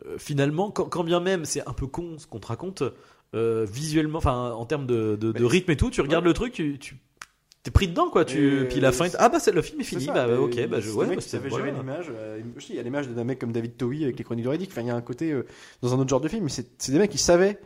euh, finalement, quand, quand bien même c'est un peu con ce qu'on te raconte, visuellement, enfin, en termes de, de, de Mais- rythme et tout, tu regardes Ouais. le truc, tu. tu T'es pris dedans quoi, tu Mais, puis la fin, ah bah c'est le film est fini, ça, bah ok, bah je ouais, bah, gérer l'image. euh, il y a l'image d'un mec comme David Towie avec les Chroniques de Riddick. Enfin, il y a un côté euh, dans un autre genre de film, mais c'est des mecs qui savaient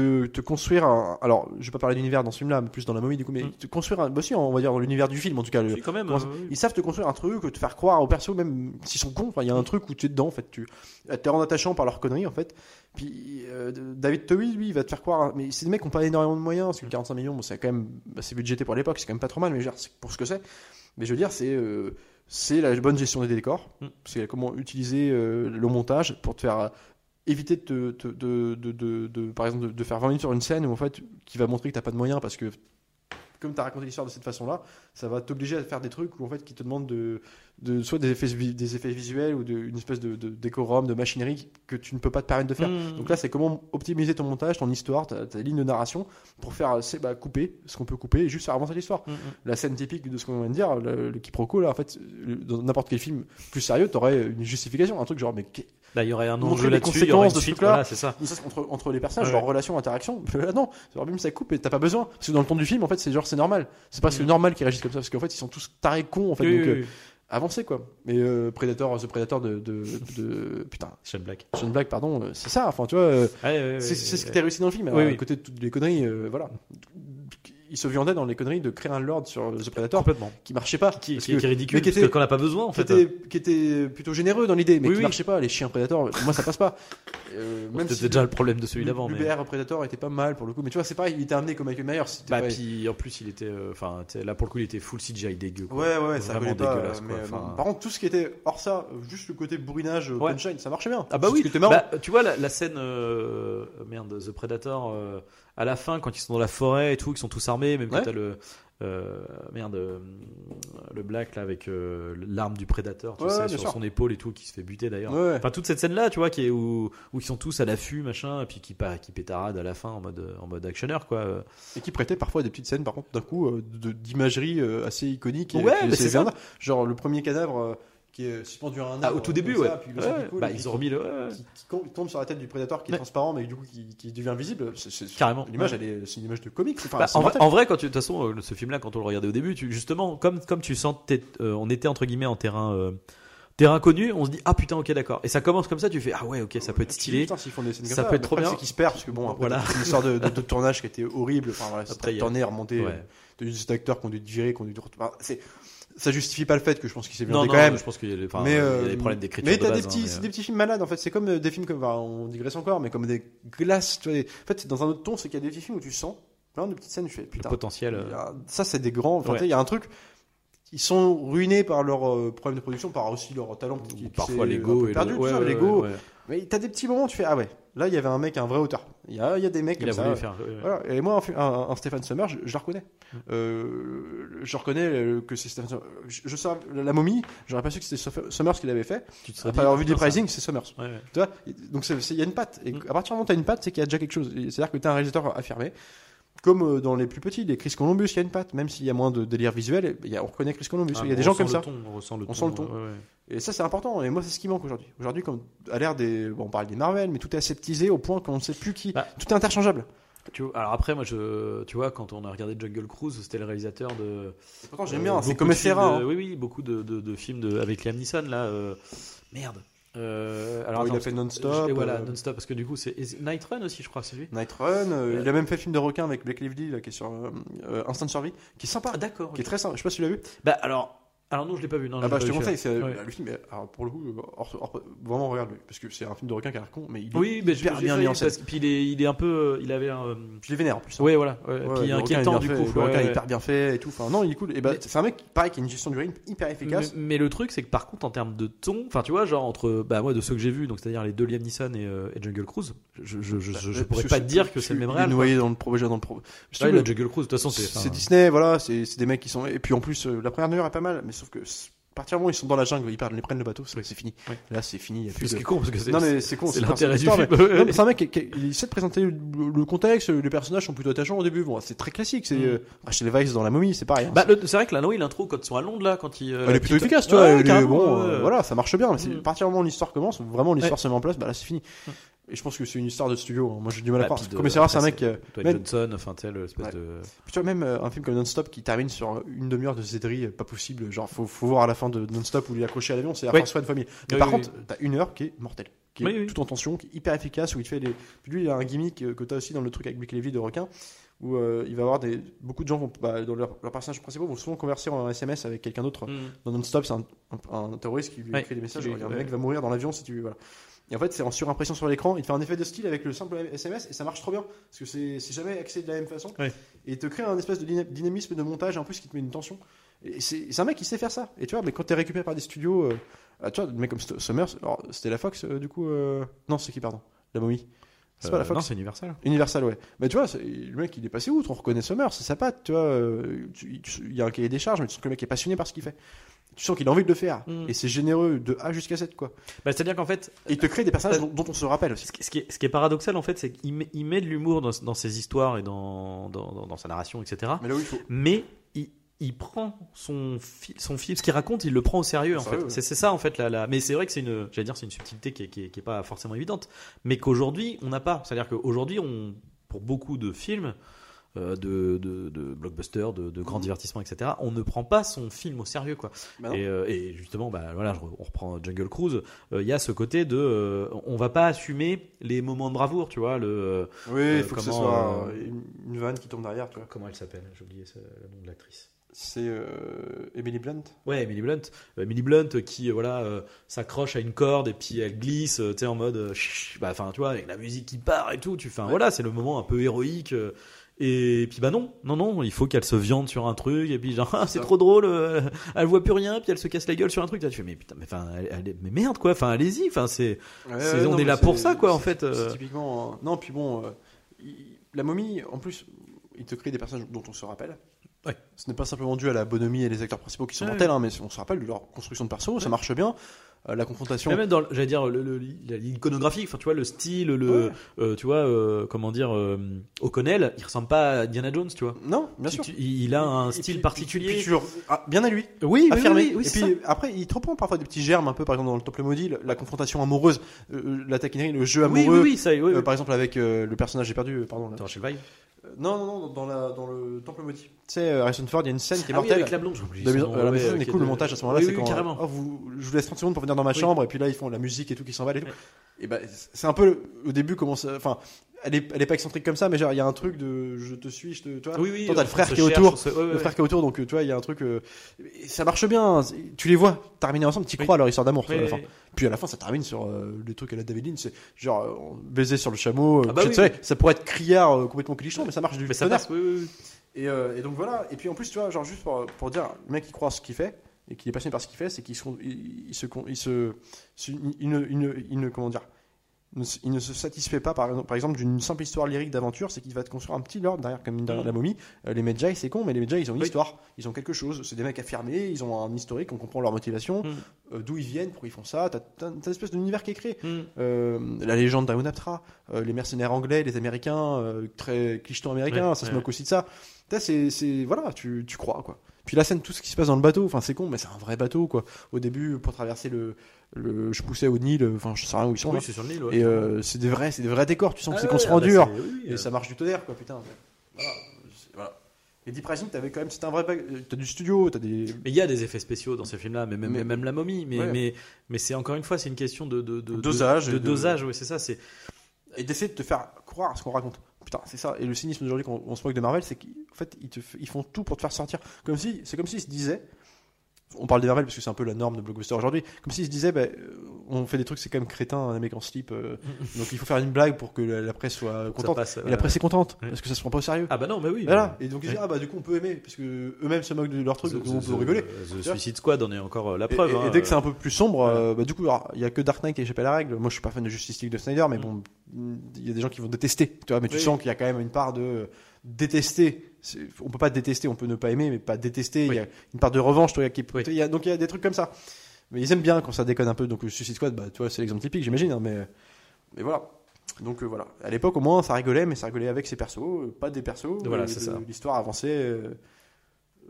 te, te construire un. Alors, je vais pas parler d'univers dans ce film-là, mais plus dans la momie du coup, mais Mm. te construire un. Bah, si, on va dire dans l'univers du film en tout cas. le- Si, quand même. comment- euh, oui. Ils savent te construire un truc, te faire croire aux persos, même s'ils sont cons. Il y a un truc où tu es dedans, en fait. Tu es en attachant par leur connerie, en fait. Puis euh, David Towie, lui, il va te faire croire. Mais c'est des mecs qui n'ont pas énormément de moyens, parce que 45 millions, bon, c'est quand même assez budgété pour l'époque, c'est quand même pas trop mal, mais je veux dire, c'est pour ce que c'est. Mais je veux dire, c'est euh, c'est la bonne gestion des décors, Mm. c'est comment utiliser euh, le montage pour te faire éviter de, te- te- de, de, de- par exemple, de, faire 20 minutes sur une scène où en fait, qui va montrer que t'as pas de moyens parce que comme tu as raconté l'histoire de cette façon-là, ça va t'obliger à faire des trucs où en fait qui te demandent de, de soit des effets, des effets visuels ou de, une espèce de, de décorum, de machinerie que tu ne peux pas te permettre de faire. Mm. Donc là, c'est comment optimiser ton montage, ton histoire, ta, ta ligne de narration pour faire c'est, bah, couper ce qu'on peut couper et juste faire avancer l'histoire. Mm, mm. La scène typique de ce qu'on vient de dire, le, le quiproquo, là, en fait, dans n'importe quel film plus sérieux, t'aurais une justification, un truc genre, mais Bah, il y aurait un enjeu là-dessus, il y aurait une de ce suite, voilà, c'est ça. entre les personnages, Ouais. genre relation, interaction. Là, non, c'est même ça coupe et t'as pas besoin. Parce que dans le ton du film, en fait, c'est genre, c'est normal. C'est presque Mm. normal qu'ils réagissent comme ça, parce qu'en fait, ils sont tous tarés cons, en fait. Oui, donc, oui, euh, oui. avancez, quoi. Mais euh, Predator, The Predator de, de, de- putain, Shane Black. Sean Black, pardon, euh, c'est ça. Enfin, tu vois, euh, Ouais, ouais, ouais, c'est ce qui était réussi dans le film. Oui. À côté de toutes les conneries, euh, voilà. Il se viandait dans les conneries de créer un lord sur The Predator complètement. qui marchait pas. Qui, qui, que- qui est ridicule, mais qui était- qu'on n'a pas besoin en qui fait. était, qui était plutôt généreux dans l'idée, mais Oui, qui oui. marchait pas. Les chiens Predator, moi ça passe pas. Euh, Bon, même C'était si déjà le problème de celui d'avant. mais- L'UBR Predator était pas mal pour le coup, mais tu vois, c'est pareil, il était amené comme Michael Myers. Bah, pas- puis en plus, il était. euh, Enfin, là pour le coup, il était full CGI dégueu. quoi. Ouais, ouais, ça Vraiment pas. dégueulasse, euh, quoi. Par contre, tout ce qui était hors ça, juste le côté bourrinage, euh, Ouais. punchline, ça marchait bien. Ah bah oui. Bah, tu vois la, scène merde The Predator à la fin quand ils sont dans la forêt et tout, qu'ils sont tous armés, même quand t'as le euh, merde euh, le black là avec euh, l'arme du prédateur, tu Ouais, sais, ouais, sur sûr. son épaule et tout, qui se fait buter d'ailleurs. Enfin toute cette scène là, tu vois, qui est où, où ils sont tous à l'affût machin, et puis qui qui pétaradent à la fin en mode en mode actionneur quoi. Et qui prêtait parfois des petites scènes, par contre, d'un coup, d'imagerie assez iconique. et- Ouais, qui- mais c'est ça. Genre le premier cadavre qui est suspendu à un Ah, arbre, au tout comme début ça, ouais. puis le Ouais, sang qui coule, bah ils qui- ont remis le ouais, qui, qui tombe sur la tête du prédateur qui est transparent mais du coup qui, qui devient visible c'est- Carrément. l'image elle est c'est une image de comics enfin, Bah, en, vrai, mortel. en vrai, quand tu, de toute façon, euh, ce film-là, quand on le regardait au début, tu, justement, comme, comme tu sens, t'es- euh, on était entre guillemets en terrain, euh, terrain connu, on se dit ah putain, ok, d'accord. Et ça commence comme ça, tu fais ah ouais, ok, ça peut être stylé. Putain, s'ils font des scènes comme Ça peut être trop bien. c'est qu'ils se perdent parce que bon après Voilà. une histoire de, de- de tournage qui était horrible enfin voilà Après, tourné remonté des acteurs qui ont dû virés qui ont dû c'est ça justifie pas le fait que je pense qu'il s'est non, quand même je pense qu'il y enfin, y a euh, des problèmes d'écriture mais t'as des petits hein, mais, c'est euh, des petits films malades en fait c'est comme euh, des films comme enfin, on digresse encore mais comme des glaces tu vois des- en fait dans un autre ton c'est qu'il y a des petits films où tu sens plein de petites scènes je fais le putain potentiel. Euh, a- Ça, c'est des grands. Enfin, Ouais. il y a un truc. Ils sont ruinés par leurs euh, problèmes de production, par aussi leur talent. qui- parfois l'ego perdu, le- ouais, ouais, l'ego. Mais t'as des petits moments où tu fais ah ouais, là il y avait un mec, un vrai auteur. Il y a, il y a des mecs Il comme a ça. faire. Voilà. Et moi, un, un- Stéphane Sommer, je, je le reconnais. Mm. Euh, je reconnais euh, que c'est Stéphane Sommer. Je, je sais, la momie, j'aurais pas su que c'était Sommers qui l'avait fait. Tu te serais Après avoir vu ça- pricing, c'est. Ouais, ouais. Tu vois Donc il y a une patte. Et Mm. à partir du moment où tu as une patte, c'est qu'il y a déjà quelque chose. C'est-à-dire que tu as un réalisateur affirmé. Comme euh, dans les plus petits, les Chris Columbus, il y a une patte, même s'il y a moins de délire visuel, il y a- on reconnaît Chris Columbus. Ah, il y a des gens comme ça. ton, on ressent le On ton. sent le ton. ouais, ouais. Et ça, c'est important. Et moi, c'est ce qui manque aujourd'hui. Aujourd'hui, comme à l'ère des. Bon, on parle des Marvel, mais tout est aseptisé au point qu'on ne sait plus qui. Bah. Tout est interchangeable. Tu vois, alors après, moi, je, tu vois, quand on a regardé Jungle Cruise, c'était le réalisateur de. Pourtant, j'aime euh, bien. C'est beaucoup comme de- hein. Oui, oui, beaucoup de, de, de films de, avec Liam Neeson là. euh, Merde. Euh, alors, Alors, il attends, a fait non-stop. Voilà, euh, non-stop, parce que du coup, c'est Night Run aussi, je crois, c'est lui. Night Run. euh, Il a même fait le film de requin avec Blake Lively, là, qui est sur euh, euh, Instant Survie, qui est sympa, Ah, d'accord. qui est très sympa. Je sais pas si tu l'as vu. Bah, alors, alors non, je l'ai pas vu. Non, Ah bah je te conseille, c'est Ouais. bah, le film. Alors pour le coup, euh, hors- hors- vraiment regarde-le, parce que c'est un film de requin qui a l'air con, mais il est Oui, mais hyper bien mis en scène. Puis il est, il est un peu. euh, Il avait un. euh, Je les vénère en plus. hein. Ouais, voilà. ouais, Ouais, puis inquiétant du fait, coup. Le ouais, requin est ouais. hyper bien fait et tout. Enfin, non, il est cool. Et bah, c'est un mec, pareil, qui a une gestion du rythme hyper efficace. mais le truc, c'est que par contre, en termes de ton, enfin, tu vois, genre entre, bah, moi, de ceux que j'ai vus, donc c'est-à-dire les deux Liam Neeson et, euh, et Jungle Cruise, je, je, je, je, je Parce pourrais pas te dire que c'est le même réel. noyé dans le projet, dans le Ouais, Jungle Cruise, de toute façon, c'est. C'est Disney, voilà, c'est des mecs qui sont. Et puis en plus, euh, la première demi-heure est pas mal, mais sauf que partir du moment où ils sont dans la jungle, ils, prennent le bateau, c'est c'est fini. Ouais. Là, c'est fini. il y a plus Ce qui de- con, parce que c'est. Non, mais c'est con, c'est l'intérêt du film. mais- ouais. C'est un mec qui, qui- il essaie de présenter le, contexte, les personnages sont plutôt attachants au début. Bon, c'est très classique. C'est Mm. euh, Rachel Weisz dans La Momie, c'est pareil. hein. Bah, c'est vrai que la oui, l'intro, quand ils sont à Londres, là, quand ils. euh, Elle est plutôt efficace, tu Ouais, vois. carrément, bon, ouais. euh, voilà, ça marche bien. Mais c'est Mm. à partir du moment où l'histoire commence, vraiment l'histoire se met en place, bah là c'est fini. Et je pense que c'est une histoire de studio. hein. Moi j'ai du mal à croire. Comme c'est rare, c'est un mec. euh, Dwayne même- Johnson, enfin, tu sais, l'espèce Ouais. de. Puis tu vois, même euh, un film comme Non-Stop qui termine sur une demi-heure de zéderie, euh, pas possible. Genre, faut, faut voir à la fin de Non-Stop où il est accroché à l'avion, c'est la Oui. François de famille. Mais Oui, par oui, contre, t'as une heure qui est mortelle, qui est Oui, oui. tout en tension, qui est hyper efficace, où il te fait des. Puis lui, il a un gimmick euh, que t'as aussi dans le truc avec Mick Levy de requin, où euh, il va avoir des. Beaucoup de gens vont, bah, dans leurs leurs personnages principaux vont souvent converser en SMS avec quelqu'un d'autre. Mm. Dans Non-Stop, c'est un, un- un terroriste qui lui Ouais, écrit des messages. qui lui- genre, un ouais. mec va mourir dans l'avion si tu. Voilà. Et en fait, c'est en surimpression sur l'écran. Il te fait un effet de style avec le simple SMS et ça marche trop bien. Parce que c'est jamais axé de la même façon. Ouais. Et il te crée un espèce de dyna- dynamisme de montage en plus qui te met une tension. Et c'est un mec qui sait faire ça. Et tu vois, mais quand t'es récupéré par des studios. euh, ah, tu vois, des mecs comme Summers. alors, C'était la Fox euh, du coup euh, Non, c'est qui, pardon La momie. C'est pas la Fox Non, c'est Universal. Universal, ouais. Mais tu vois, le mec, il est passé outre. On reconnaît Summer, c'est sa patte, tu vois. Il y a un cahier des charges, mais tu sens que le mec est passionné par ce qu'il fait. Tu sens qu'il a envie de le faire. Mm. Et c'est généreux de A jusqu'à Z, quoi. Bah, c'est-à-dire qu'en fait, Et il te crée des personnages dont, dont on se rappelle aussi. Ce qui, ce qui est, ce qui est paradoxal en fait, c'est qu'il met, de l'humour dans, dans ses histoires et dans, dans, dans- dans sa narration, etc. Mais là où il faut. Mais il, il prend son, fi- son film, ce qu'il raconte, il le prend au sérieux en fait. ouais. C'est ça en fait. La, la- Mais c'est vrai que c'est une, j'allais dire, c'est une subtilité qui est, qui est- qui est pas forcément évidente, mais qu'aujourd'hui on n'a pas. C'est-à-dire qu'aujourd'hui, on, pour beaucoup de films. Euh, De, de, de blockbusters, de, de grands divertissements, etc. On ne prend pas son film au sérieux, quoi. Bah. Et, euh, et justement, bah, voilà, je on reprend Jungle Cruise. euh, Il y a ce côté de, euh, on va pas assumer les moments de bravoure, tu vois. Le, Oui, il faut que ce comment, soit une, une vanne qui tombe derrière, tu vois. comment elle s'appelle? J'ai oublié le nom de l'actrice. C'est euh, Emily Blunt. Ouais, Emily Blunt. Emily Blunt qui, voilà, euh, s'accroche à une corde et puis elle glisse, tu sais, en mode, bah, enfin, tu vois, avec la musique qui part et tout. Tu fais, Ouais. voilà, c'est le moment un peu héroïque. Et puis bah non, non, non, il faut qu'elle se viande sur un truc et puis genre ah, c'est trop drôle, euh, elle voit plus rien puis elle se casse la gueule sur un truc. Là, tu fais mais putain, mais enfin, elle- elle est- mais merde quoi, enfin allez-y, enfin c'est, on non, est là pour ça, quoi, en fait, euh. Typiquement. euh, Non, puis bon, euh, il- la momie, en plus, il te crée des personnages dont on se rappelle. Ouais. Ce n'est pas simplement dû à la bonhomie et les acteurs principaux qui sont Ouais, mortels, hein, mais on se rappelle de leur construction de perso, ça marche bien. Euh, la confrontation. Mais même dans, j'allais dire, l'iconographie, enfin, tu vois, le style, le, Ouais. euh, tu vois, euh, comment dire, euh, O'Connell, il ressemble pas à Indiana Jones, tu vois. Non, bien Tu- sûr. tu- il a un Et style puis- particulier. puis le- ah, bien à lui. oui, oui, affirmé. oui, oui, et c'est puis ça. après, il te reprend parfois des petits germes, un peu, par exemple, dans le Temple Maudit, la, confrontation amoureuse, euh, la taquinerie, le jeu oui, amoureux. oui, oui, ça, oui, oui. euh, par exemple, avec euh, le personnage, j'ai perdu, pardon. là. Rachel Weisz. Non, non, non, dans, la, dans le Temple Maudit. Tu sais, euh, Harrison Ford, il y a une scène qui est Ah oui, mortelle. avec la blonde, j'ai oublié La ouais, maison euh, est cool, de- le montage à ce moment-là, Oui, c'est oui, quand carrément. oh, vous, je vous laisse 30 secondes pour venir dans ma Oui. chambre, et puis là ils font la musique et tout qui s'emballe et tout. Ouais. Et bah, c'est un peu le- au début comment ça. Enfin, elle est, elle est pas excentrique comme ça, mais genre il y a un truc de je te suis, je te. Tu vois, Oui, oui. Toi, t'as le frère qui est autour, on se- ouais, ouais, le frère qui est autour, donc tu vois, il y a un truc. euh, ça marche bien, c'est- tu les vois terminer ensemble, tu Oui. crois à leur histoire d'amour Puis à la fin, ça termine sur euh, les trucs à la David Lynch, c'est genre euh, baiser sur le chameau. euh, Ah bah sais, ça pourrait être criard complètement clichon, mais ça marche du Mais ça passe. Et, et donc voilà. Et puis en plus, tu vois, genre juste pour, pour dire, le mec qui croit ce qu'il fait et qui est passionné par ce qu'il fait, c'est qu'il se, il, il se, il se, comment dire, il ne se satisfait pas, par, par exemple, d'une simple histoire lyrique d'aventure, c'est qu'il va te construire un petit lore derrière, comme derrière Mm. la momie. Euh, les Medjay, c'est con, mais les Medjay, ils ont une Oui. histoire, ils ont quelque chose. C'est des mecs affirmés, ils ont un historique, on comprend leur motivation, Mm. euh, d'où ils viennent, pourquoi ils font ça. T'as une espèce d'univers qui est créé. Hmm. Euh, la légende d'Aon Aptra, euh, les mercenaires anglais, les américains, très clicheton américain, Ouais, ça se moque aussi de ça. T'as, c'est, c'est, voilà, tu, tu crois, quoi. Puis la scène, tout ce qui se passe dans le bateau, enfin, c'est con, mais c'est un vrai bateau, quoi. Au début, pour traverser le, le je poussais au Nil, enfin, je sais rien où ils sont, Oui, là. c'est sur le Nil. ouais. Et euh, c'est des vrais, c'est des vrais décors, tu sens que Ah c'est ouais, construit ah en bah dur. oui, Et euh, ça marche du tonnerre, quoi, putain. Voilà. voilà. Et Deep Rising, t'avais quand même, c'était un vrai, euh, t'as du studio, t'as des, Mais il y a des effets spéciaux dans ces films-là, mais même, Mais- même la momie. Mais, Ouais. mais, mais c'est encore une fois, c'est une question de, de, de- Dosage De, et de de- dosage, oui, c'est ça. C'est et d'essayer de te faire croire à ce qu'on raconte. Putain, c'est ça. Et le cynisme d'aujourd'hui qu'on on se moque de Marvel, c'est qu'en fait, ils, te, ils font tout pour te faire sortir. Comme si, c'est comme s'ils se disaient, on parle des Marvel parce que c'est un peu la norme de blockbuster aujourd'hui, comme s'ils se disaient, bah, euh, on fait des trucs, c'est quand même crétin, un mec en slip, euh, donc il faut faire une blague pour que la, la presse soit contente. passe. Et la presse est contente, Ouais. parce que ça se prend pas au sérieux. Ah bah non, mais oui. voilà. Et donc ils disent, Ouais. ah bah du coup on peut aimer, parce que eux-mêmes se moquent de leur truc, The- donc on peut The- rigoler. The Suicide Squad en est encore euh, la preuve. et- et hein, dès que c'est un peu plus sombre, ouais. bah, du coup, il y a que Dark Knight qui échappe à la règle. Moi, je suis pas fan de Justice League de Snyder, mais Mm. bon, il y a des gens qui vont détester. Tu vois, mais tu Oui. sens qu'il y a quand même une part de détester. On peut pas détester, on peut ne pas aimer, mais pas détester. Il y a une part de revanche, tu vois, qui, Oui. il y a- donc il y a des trucs comme ça. Mais ils aiment bien quand ça déconne un peu. Donc Suicide Squad, bah, tu vois, c'est l'exemple typique, j'imagine. hein, mais, mais voilà. Donc euh, voilà. À l'époque, au moins, ça rigolait, mais ça rigolait avec ses persos, euh, pas des persos. Voilà, Euh, c'est ça. L'histoire avançait. euh,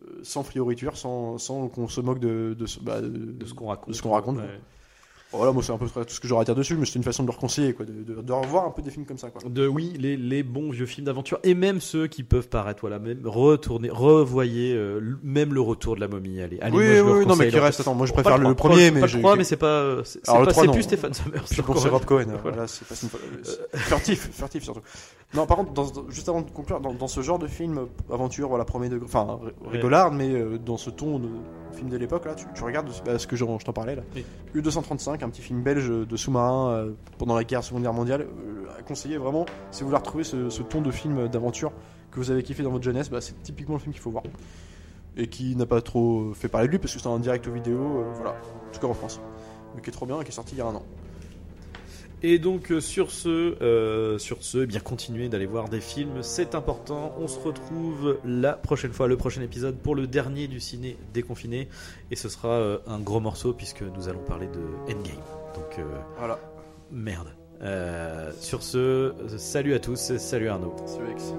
euh, sans frioriture, sans, sans qu'on se moque de, de, ce- bah, de, de ce qu'on raconte. de ce qu'on raconte, Ouais. Voilà, moi c'est un peu tout ce que j'aurais à dire dessus, mais c'était une façon de leur conseiller, quoi, de, de, de revoir un peu des films comme ça. Quoi. De oui, les, les bons vieux films d'aventure et même ceux qui peuvent paraître voilà même retourner, revoyez euh, même le retour de la momie. Allez, allez oui, moi, je le oui, non, mais qui reste. Attends, moi je Pas préfère le, premier, pas mais le j'ai- 3, mais c'est pas c'est c'est le pas- c'est plus Stéphane. Je pense que c'est Rob Cohen. hein, voilà, c'est pas une c'est furtif, furtif surtout. Non, par contre, dans- juste avant de conclure, dans, dans ce genre de film euh, aventure, voilà, premier degré, enfin ri- Ouais. rigolard, mais euh, dans ce ton de film de l'époque, là, tu, tu regardes bah, ce que je t'en parlais là. Oui. U235, un petit film belge de sous-marin euh, pendant la guerre Seconde Guerre mondiale, euh, à conseiller vraiment si vous voulez retrouver ce, ce ton de film d'aventure que vous avez kiffé dans votre jeunesse, bah, c'est typiquement le film qu'il faut voir et qui n'a pas trop fait parler de lui parce que c'est en direct aux vidéo, euh, voilà, en tout cas en France, mais qui est trop bien et qui est sorti il y a un an. Et donc euh, sur ce, euh, sur ce, eh bien continuez d'aller voir des films, c'est important. On se retrouve la prochaine fois, le prochain épisode pour le dernier du ciné déconfiné, et ce sera euh, un gros morceau puisque nous allons parler de Endgame. Donc euh, Voilà, merde. Sur ce, salut à tous, salut Arnaud. Alex.